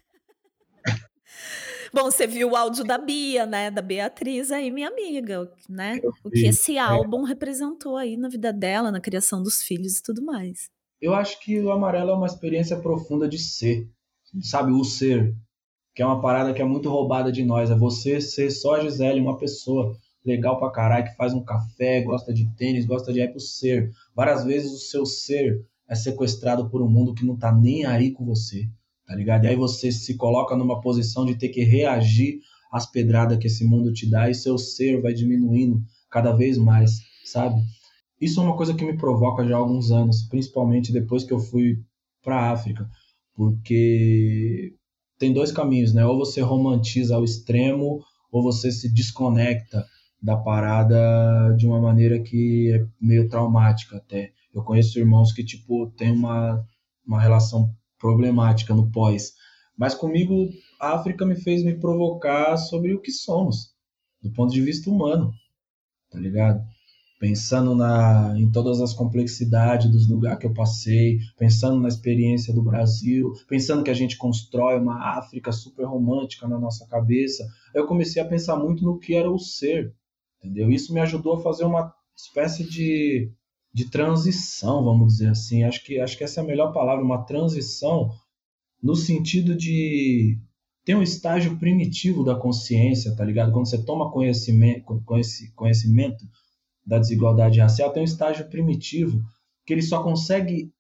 Bom, você viu o áudio da Bia, né? Da Beatriz aí, minha amiga, né? o que esse é. álbum é. representou aí na vida dela, na criação dos filhos e tudo mais. Eu acho que o Amarelo é uma experiência profunda de ser, sabe? O ser, que é uma parada que é muito roubada de nós. É você ser só a Gisele, uma pessoa legal pra caralho, que faz um café, gosta de tênis, gosta de ir pro ser. Várias vezes o seu ser é sequestrado por um mundo que não tá nem aí com você tá ligado? E aí você se coloca numa posição de ter que reagir às pedradas que esse mundo te dá e seu ser vai diminuindo cada vez mais, sabe? Isso é uma coisa que me provoca já há alguns anos, principalmente depois que eu fui para África, porque tem dois caminhos, né? Ou você romantiza ao extremo, ou você se desconecta da parada de uma maneira que é meio traumática até. Eu conheço irmãos que, tipo, tem uma, uma relação problemática no pós. Mas comigo, a África me fez me provocar sobre o que somos, do ponto de vista humano, tá ligado? Pensando na, em todas as complexidades dos lugares que eu passei, pensando na experiência do Brasil, pensando que a gente constrói uma África super romântica na nossa cabeça, eu comecei a pensar muito no que era o ser, entendeu? Isso me ajudou a fazer uma espécie de de transição, vamos dizer assim. Acho que, acho que essa é a melhor palavra, uma transição no sentido de ter um estágio primitivo da consciência, tá ligado? Quando você toma conhecimento, conhecimento da desigualdade racial, tem um estágio primitivo que ele só consegue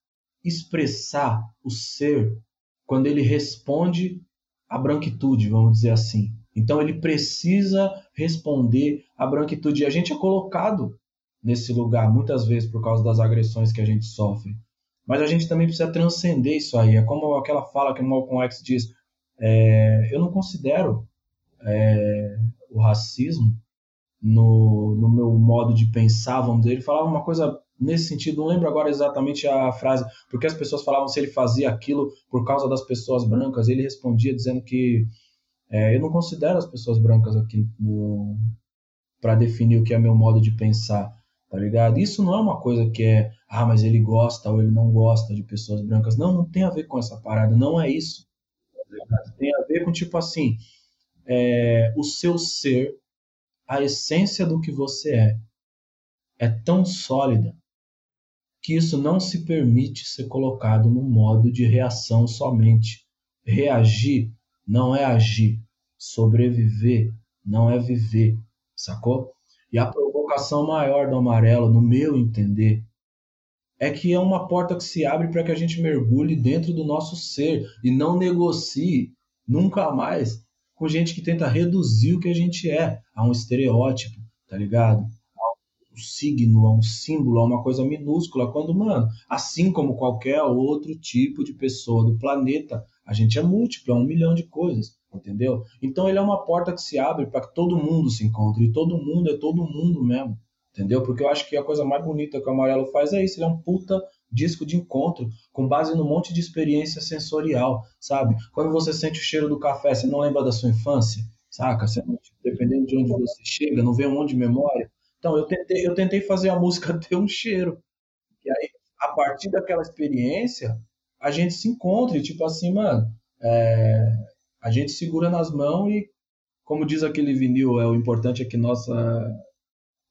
expressar o ser quando ele responde à branquitude, vamos dizer assim. Então ele precisa responder à branquitude. E a gente é colocado nesse lugar, muitas vezes por causa das agressões que a gente sofre. Mas a gente também precisa transcender isso aí. É como aquela fala que o Malcolm X diz: é, eu não considero é, o racismo no, no meu modo de pensar, vamos dizer. Ele falava uma coisa nesse sentido, não lembro agora exatamente a frase, porque as pessoas falavam se ele fazia aquilo por causa das pessoas brancas. Ele respondia dizendo que é, eu não considero as pessoas brancas aqui para definir o que é meu modo de pensar tá ligado? Isso não é uma coisa que é, ah, mas ele gosta ou ele não gosta de pessoas brancas. Não, não tem a ver com essa parada, não é isso. Tá tem a ver com, tipo assim, é, o seu ser, a essência do que você é, é tão sólida que isso não se permite ser colocado no modo de reação somente. Reagir não é agir. Sobreviver não é viver, sacou? E a provocação maior do amarelo, no meu entender, é que é uma porta que se abre para que a gente mergulhe dentro do nosso ser e não negocie nunca mais com gente que tenta reduzir o que a gente é a um estereótipo, tá ligado? A um signo, a um símbolo, a uma coisa minúscula, quando, mano, assim como qualquer outro tipo de pessoa do planeta, a gente é múltiplo, é um milhão de coisas, entendeu? Então ele é uma porta que se abre para que todo mundo se encontre, e todo mundo é todo mundo mesmo, entendeu? Porque eu acho que a coisa mais bonita que o Amarelo faz é isso, ele é um puta disco de encontro com base num monte de experiência sensorial, sabe? Quando você sente o cheiro do café, você não lembra da sua infância, saca? Você, dependendo de onde você chega, não vem um monte de memória. Então, eu tentei, eu tentei fazer a música ter um cheiro. E aí, a partir daquela experiência, a gente se encontra e, tipo assim, mano, é, a gente segura nas mãos e, como diz aquele vinil, é o importante é que nossa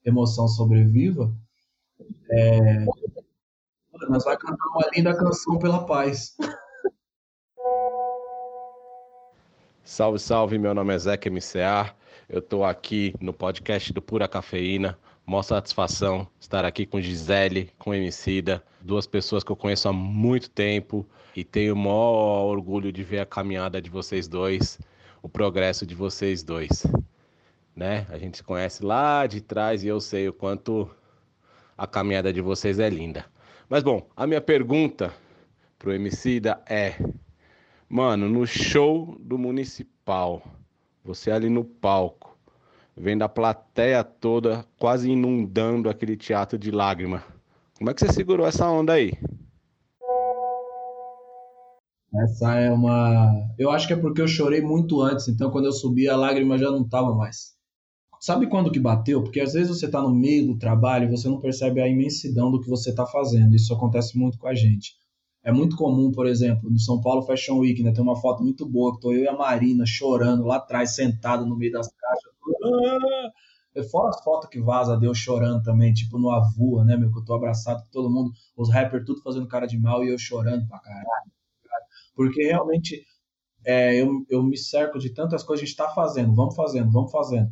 emoção sobreviva. É, nós vai cantar uma linda canção pela paz. Salve, salve, meu nome é Zeca MCA. Eu estou aqui no podcast do Pura Cafeína. Mó satisfação estar aqui com Gisele, com Emicida, duas pessoas que eu conheço há muito tempo e tenho o maior orgulho de ver a caminhada de vocês dois, o progresso de vocês dois. Né? A gente se conhece lá de trás e eu sei o quanto a caminhada de vocês é linda. Mas bom, a minha pergunta pro Emicida é: Mano, no show do Municipal, você ali no palco, vendo a plateia toda quase inundando aquele teatro de lágrima. Como é que você segurou essa onda aí? Essa é uma. Eu acho que é porque eu chorei muito antes, então quando eu subi a lágrima já não tava mais. Sabe quando que bateu? Porque às vezes você está no meio do trabalho e você não percebe a imensidão do que você está fazendo. Isso acontece muito com a gente. É muito comum, por exemplo, no São Paulo Fashion Week, né, tem uma foto muito boa que tô eu e a Marina chorando lá atrás, sentado no meio das caixas. Ah! Fora as fotos que vaza Deus chorando também, tipo no Avua, né, meu? Que eu tô abraçado com todo mundo, os rappers tudo fazendo cara de mal e eu chorando pra caralho. Porque realmente é, eu, eu me cerco de tantas coisas, a gente tá fazendo, vamos fazendo, vamos fazendo.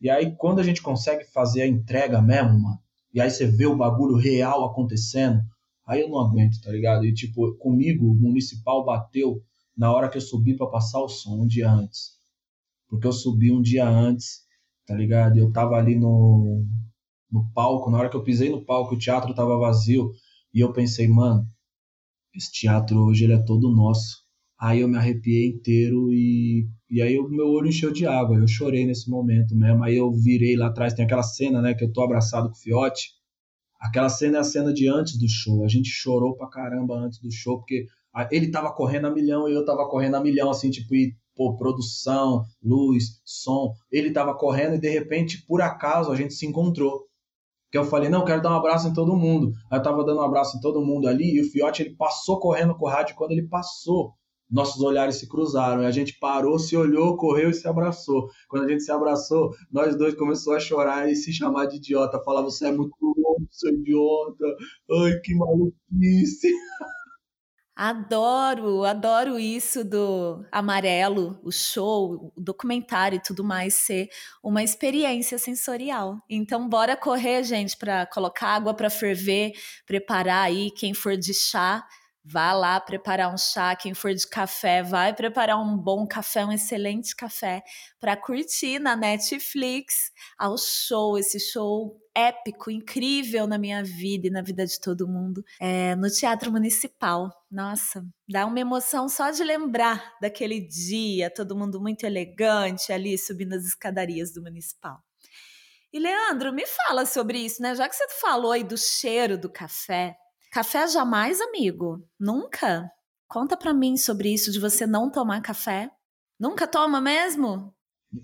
E aí, quando a gente consegue fazer a entrega mesmo, mano, e aí você vê o bagulho real acontecendo, aí eu não aguento, tá ligado? E tipo, comigo, o municipal bateu na hora que eu subi para passar o som, um dia antes. Porque eu subi um dia antes, tá ligado? Eu tava ali no, no palco, na hora que eu pisei no palco, o teatro tava vazio, e eu pensei, mano, esse teatro hoje ele é todo nosso. Aí eu me arrepiei inteiro e, e aí o meu olho encheu de água. Eu chorei nesse momento mesmo. Aí eu virei lá atrás, tem aquela cena, né, que eu tô abraçado com o Fiote. Aquela cena é a cena de antes do show. A gente chorou pra caramba antes do show, porque ele tava correndo a milhão e eu tava correndo a milhão, assim, tipo, e, produção, luz, som. Ele tava correndo e de repente, por acaso, a gente se encontrou. Que eu falei, não, quero dar um abraço em todo mundo. Aí eu tava dando um abraço em todo mundo ali e o Fiote, ele passou correndo com o rádio. Quando ele passou, nossos olhares se cruzaram. E a gente parou, se olhou, correu e se abraçou. Quando a gente se abraçou, nós dois começou a chorar e se chamar de idiota. Falar, você é muito louco, seu idiota. Ai, que maluquice. Adoro, adoro isso do amarelo, o show, o documentário e tudo mais ser uma experiência sensorial. Então, bora correr, gente, para colocar água para ferver, preparar aí. Quem for de chá Vá lá preparar um chá, quem for de café, vai preparar um bom café, um excelente café para curtir na Netflix ao show, esse show épico, incrível na minha vida e na vida de todo mundo, é, no Teatro Municipal. Nossa, dá uma emoção só de lembrar daquele dia, todo mundo muito elegante ali subindo as escadarias do Municipal. E Leandro, me fala sobre isso, né? Já que você falou aí do cheiro do café, Café jamais, amigo? Nunca? Conta para mim sobre isso de você não tomar café. Nunca toma mesmo?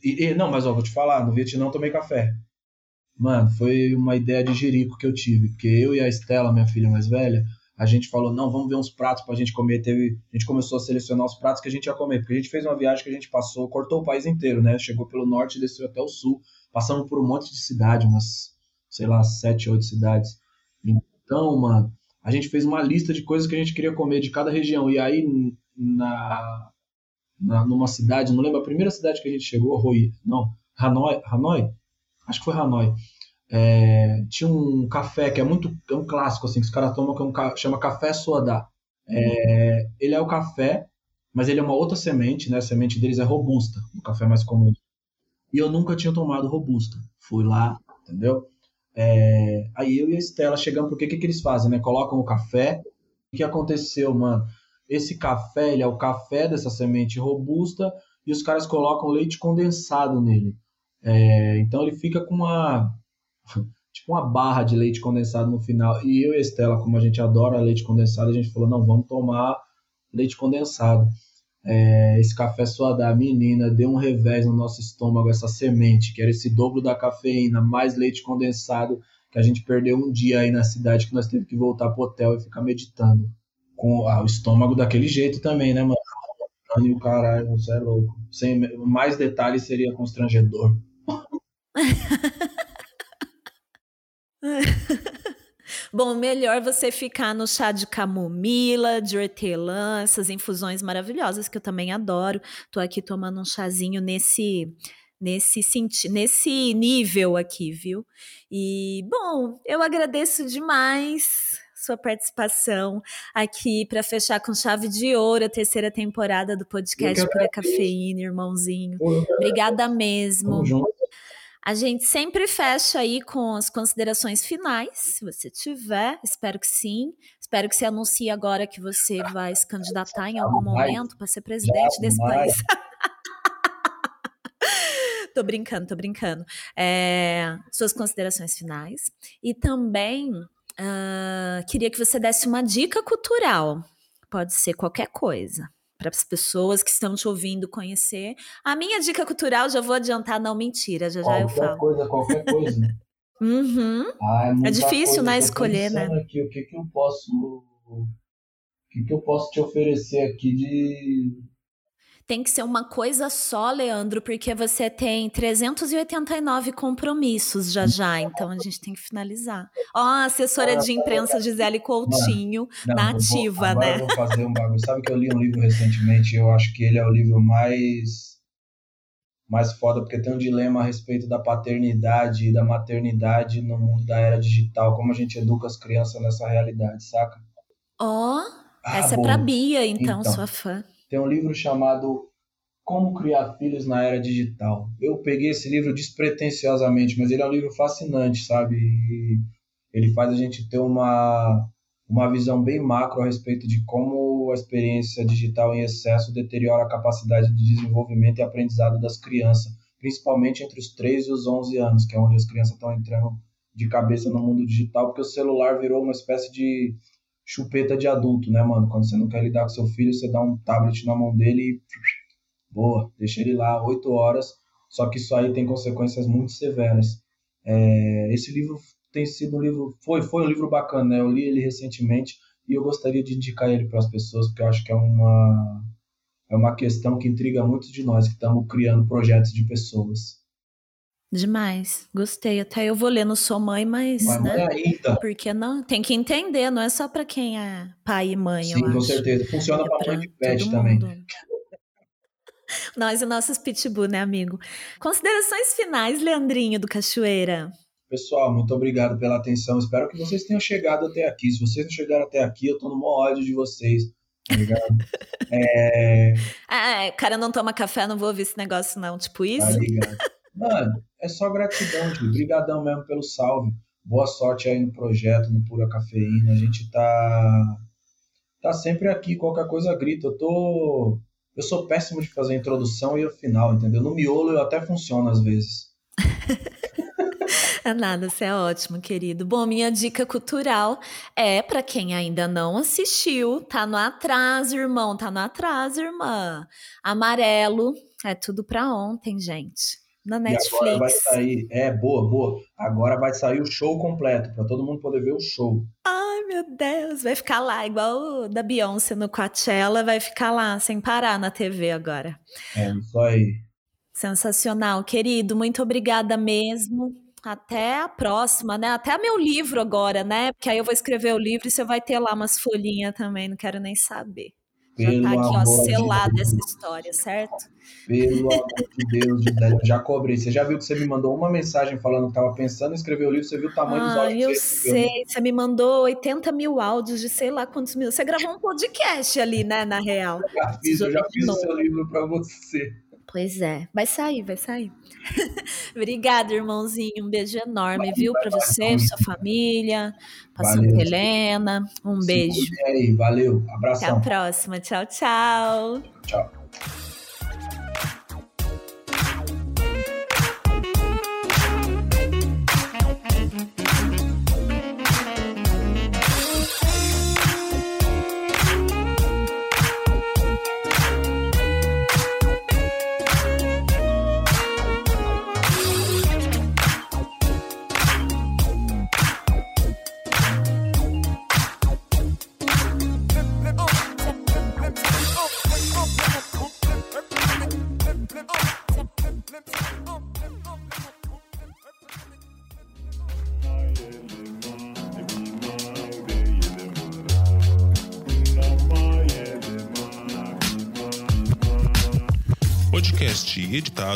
E, e, não, mas ó, vou te falar, no Vietnã tomei café. Mano, foi uma ideia de jerico que eu tive, porque eu e a Estela, minha filha mais velha, a gente falou, não, vamos ver uns pratos pra gente comer. Teve, a gente começou a selecionar os pratos que a gente ia comer, porque a gente fez uma viagem que a gente passou, cortou o país inteiro, né? Chegou pelo norte e desceu até o sul, passamos por um monte de cidade, umas, sei lá, sete, oito cidades. Então, mano, a gente fez uma lista de coisas que a gente queria comer de cada região. E aí, na, na, numa cidade, não lembro a primeira cidade que a gente chegou, Rui, não, Hanoi, Hanoi? Acho que foi Hanoi. É, tinha um café que é muito é um clássico assim que os caras tomam que é um, chama café soda. É, ele é o café, mas ele é uma outra semente, né? A semente deles é robusta, o café mais comum. E eu nunca tinha tomado robusta. Fui lá, entendeu? É, aí eu e a Estela chegamos, porque o que, que eles fazem, né? Colocam o café. O que aconteceu, mano? Esse café, ele é o café dessa semente robusta e os caras colocam leite condensado nele. É, então ele fica com uma tipo uma barra de leite condensado no final. E eu e a Estela, como a gente adora leite condensado, a gente falou, não, vamos tomar leite condensado. É, esse café da menina, deu um revés no nosso estômago, essa semente, que era esse dobro da cafeína, mais leite condensado, que a gente perdeu um dia aí na cidade, que nós teve que voltar pro hotel e ficar meditando. Com ah, o estômago daquele jeito também, né, mano? E o caralho, você é louco. Sem mais detalhes seria constrangedor. Bom, melhor você ficar no chá de camomila, de hortelã, essas infusões maravilhosas que eu também adoro. Tô aqui tomando um chazinho nesse nesse nesse nível aqui, viu? E bom, eu agradeço demais sua participação aqui para fechar com chave de ouro a terceira temporada do podcast Pura Cafeína, irmãozinho. Obrigada mesmo. A gente sempre fecha aí com as considerações finais, se você tiver, espero que sim. Espero que você anuncie agora que você vai se candidatar em algum momento para ser presidente desse país. tô brincando, tô brincando. É, suas considerações finais. E também uh, queria que você desse uma dica cultural. Pode ser qualquer coisa para as pessoas que estão te ouvindo conhecer. A minha dica cultural, já vou adiantar, não mentira, já já eu falo. Coisa, qualquer coisa. uhum. ah, é, é, difícil, né, escolher, né? Aqui, o que que eu posso o que que eu posso te oferecer aqui de tem que ser uma coisa só, Leandro, porque você tem 389 compromissos já já, então a gente tem que finalizar. Ó, a assessora de imprensa Gisele Coutinho, não, não, nativa, vou, né? Eu vou fazer um bagulho. Sabe que eu li um livro recentemente, eu acho que ele é o livro mais mais foda, porque tem um dilema a respeito da paternidade e da maternidade no mundo da era digital, como a gente educa as crianças nessa realidade, saca? Ó, oh, ah, essa é pra Bia, então, então, sua fã tem um livro chamado Como Criar Filhos na Era Digital. Eu peguei esse livro despretensiosamente, mas ele é um livro fascinante, sabe? E ele faz a gente ter uma, uma visão bem macro a respeito de como a experiência digital em excesso deteriora a capacidade de desenvolvimento e aprendizado das crianças, principalmente entre os 3 e os 11 anos, que é onde as crianças estão entrando de cabeça no mundo digital, porque o celular virou uma espécie de chupeta de adulto, né, mano? Quando você não quer lidar com seu filho, você dá um tablet na mão dele e. Boa, deixa ele lá oito horas. Só que isso aí tem consequências muito severas. É, esse livro tem sido um livro. Foi, foi um livro bacana, né? Eu li ele recentemente e eu gostaria de indicar ele para as pessoas, porque eu acho que é uma. É uma questão que intriga muitos de nós que estamos criando projetos de pessoas. Demais, gostei. Até eu vou ler no Sou Mãe, mas, mas né? Ainda. Porque não, tem que entender, não é só para quem é pai e mãe, Sim, com acho. certeza. Funciona é para mãe de pet também. Nós e nossos pitbull, né, amigo? Considerações finais, Leandrinho do Cachoeira. Pessoal, muito obrigado pela atenção. Espero que vocês tenham chegado até aqui. Se vocês não chegaram até aqui, eu tô no maior ódio de vocês. Obrigado. Tá é... Ah, é, cara não toma café, não vou ouvir esse negócio, não. Tipo tá isso? Obrigado. Mano, é só gratidão, Júlio. Obrigadão mesmo pelo salve. Boa sorte aí no projeto, no Pura Cafeína. A gente tá tá sempre aqui, qualquer coisa grita. Eu tô eu sou péssimo de fazer a introdução e o final, entendeu? No miolo eu até funciono às vezes. É nada, você é ótimo, querido. Bom, minha dica cultural é para quem ainda não assistiu, tá no atraso, irmão, tá no atraso, irmã. Amarelo, é tudo para ontem, gente na Netflix. E agora vai sair, é boa, boa. Agora vai sair o show completo para todo mundo poder ver o show. Ai, meu Deus, vai ficar lá igual o da Beyoncé no Coachella, vai ficar lá sem parar na TV agora. É isso aí. Sensacional, querido, muito obrigada mesmo. Até a próxima, né? Até meu livro agora, né? Porque aí eu vou escrever o livro e você vai ter lá umas folhinhas também, não quero nem saber. Já tá aqui, ó, selada essa história, certo? Pelo amor de Deus, já cobrei. Você já viu que você me mandou uma mensagem falando que estava pensando em escrever o livro, você viu o tamanho ah, dos áudios eu escreveu, sei, você me mandou 80 mil áudios de sei lá quantos mil. Você gravou um podcast ali, né, na real. Eu já fiz, eu já fiz o seu livro para você. Pois é, vai sair, vai sair. Obrigada, irmãozinho. Um beijo enorme, viu, para você, pra sua família, pra Santa Helena. Um Se beijo. Aí, valeu, abração. Até a próxima. Tchau, tchau. Tchau.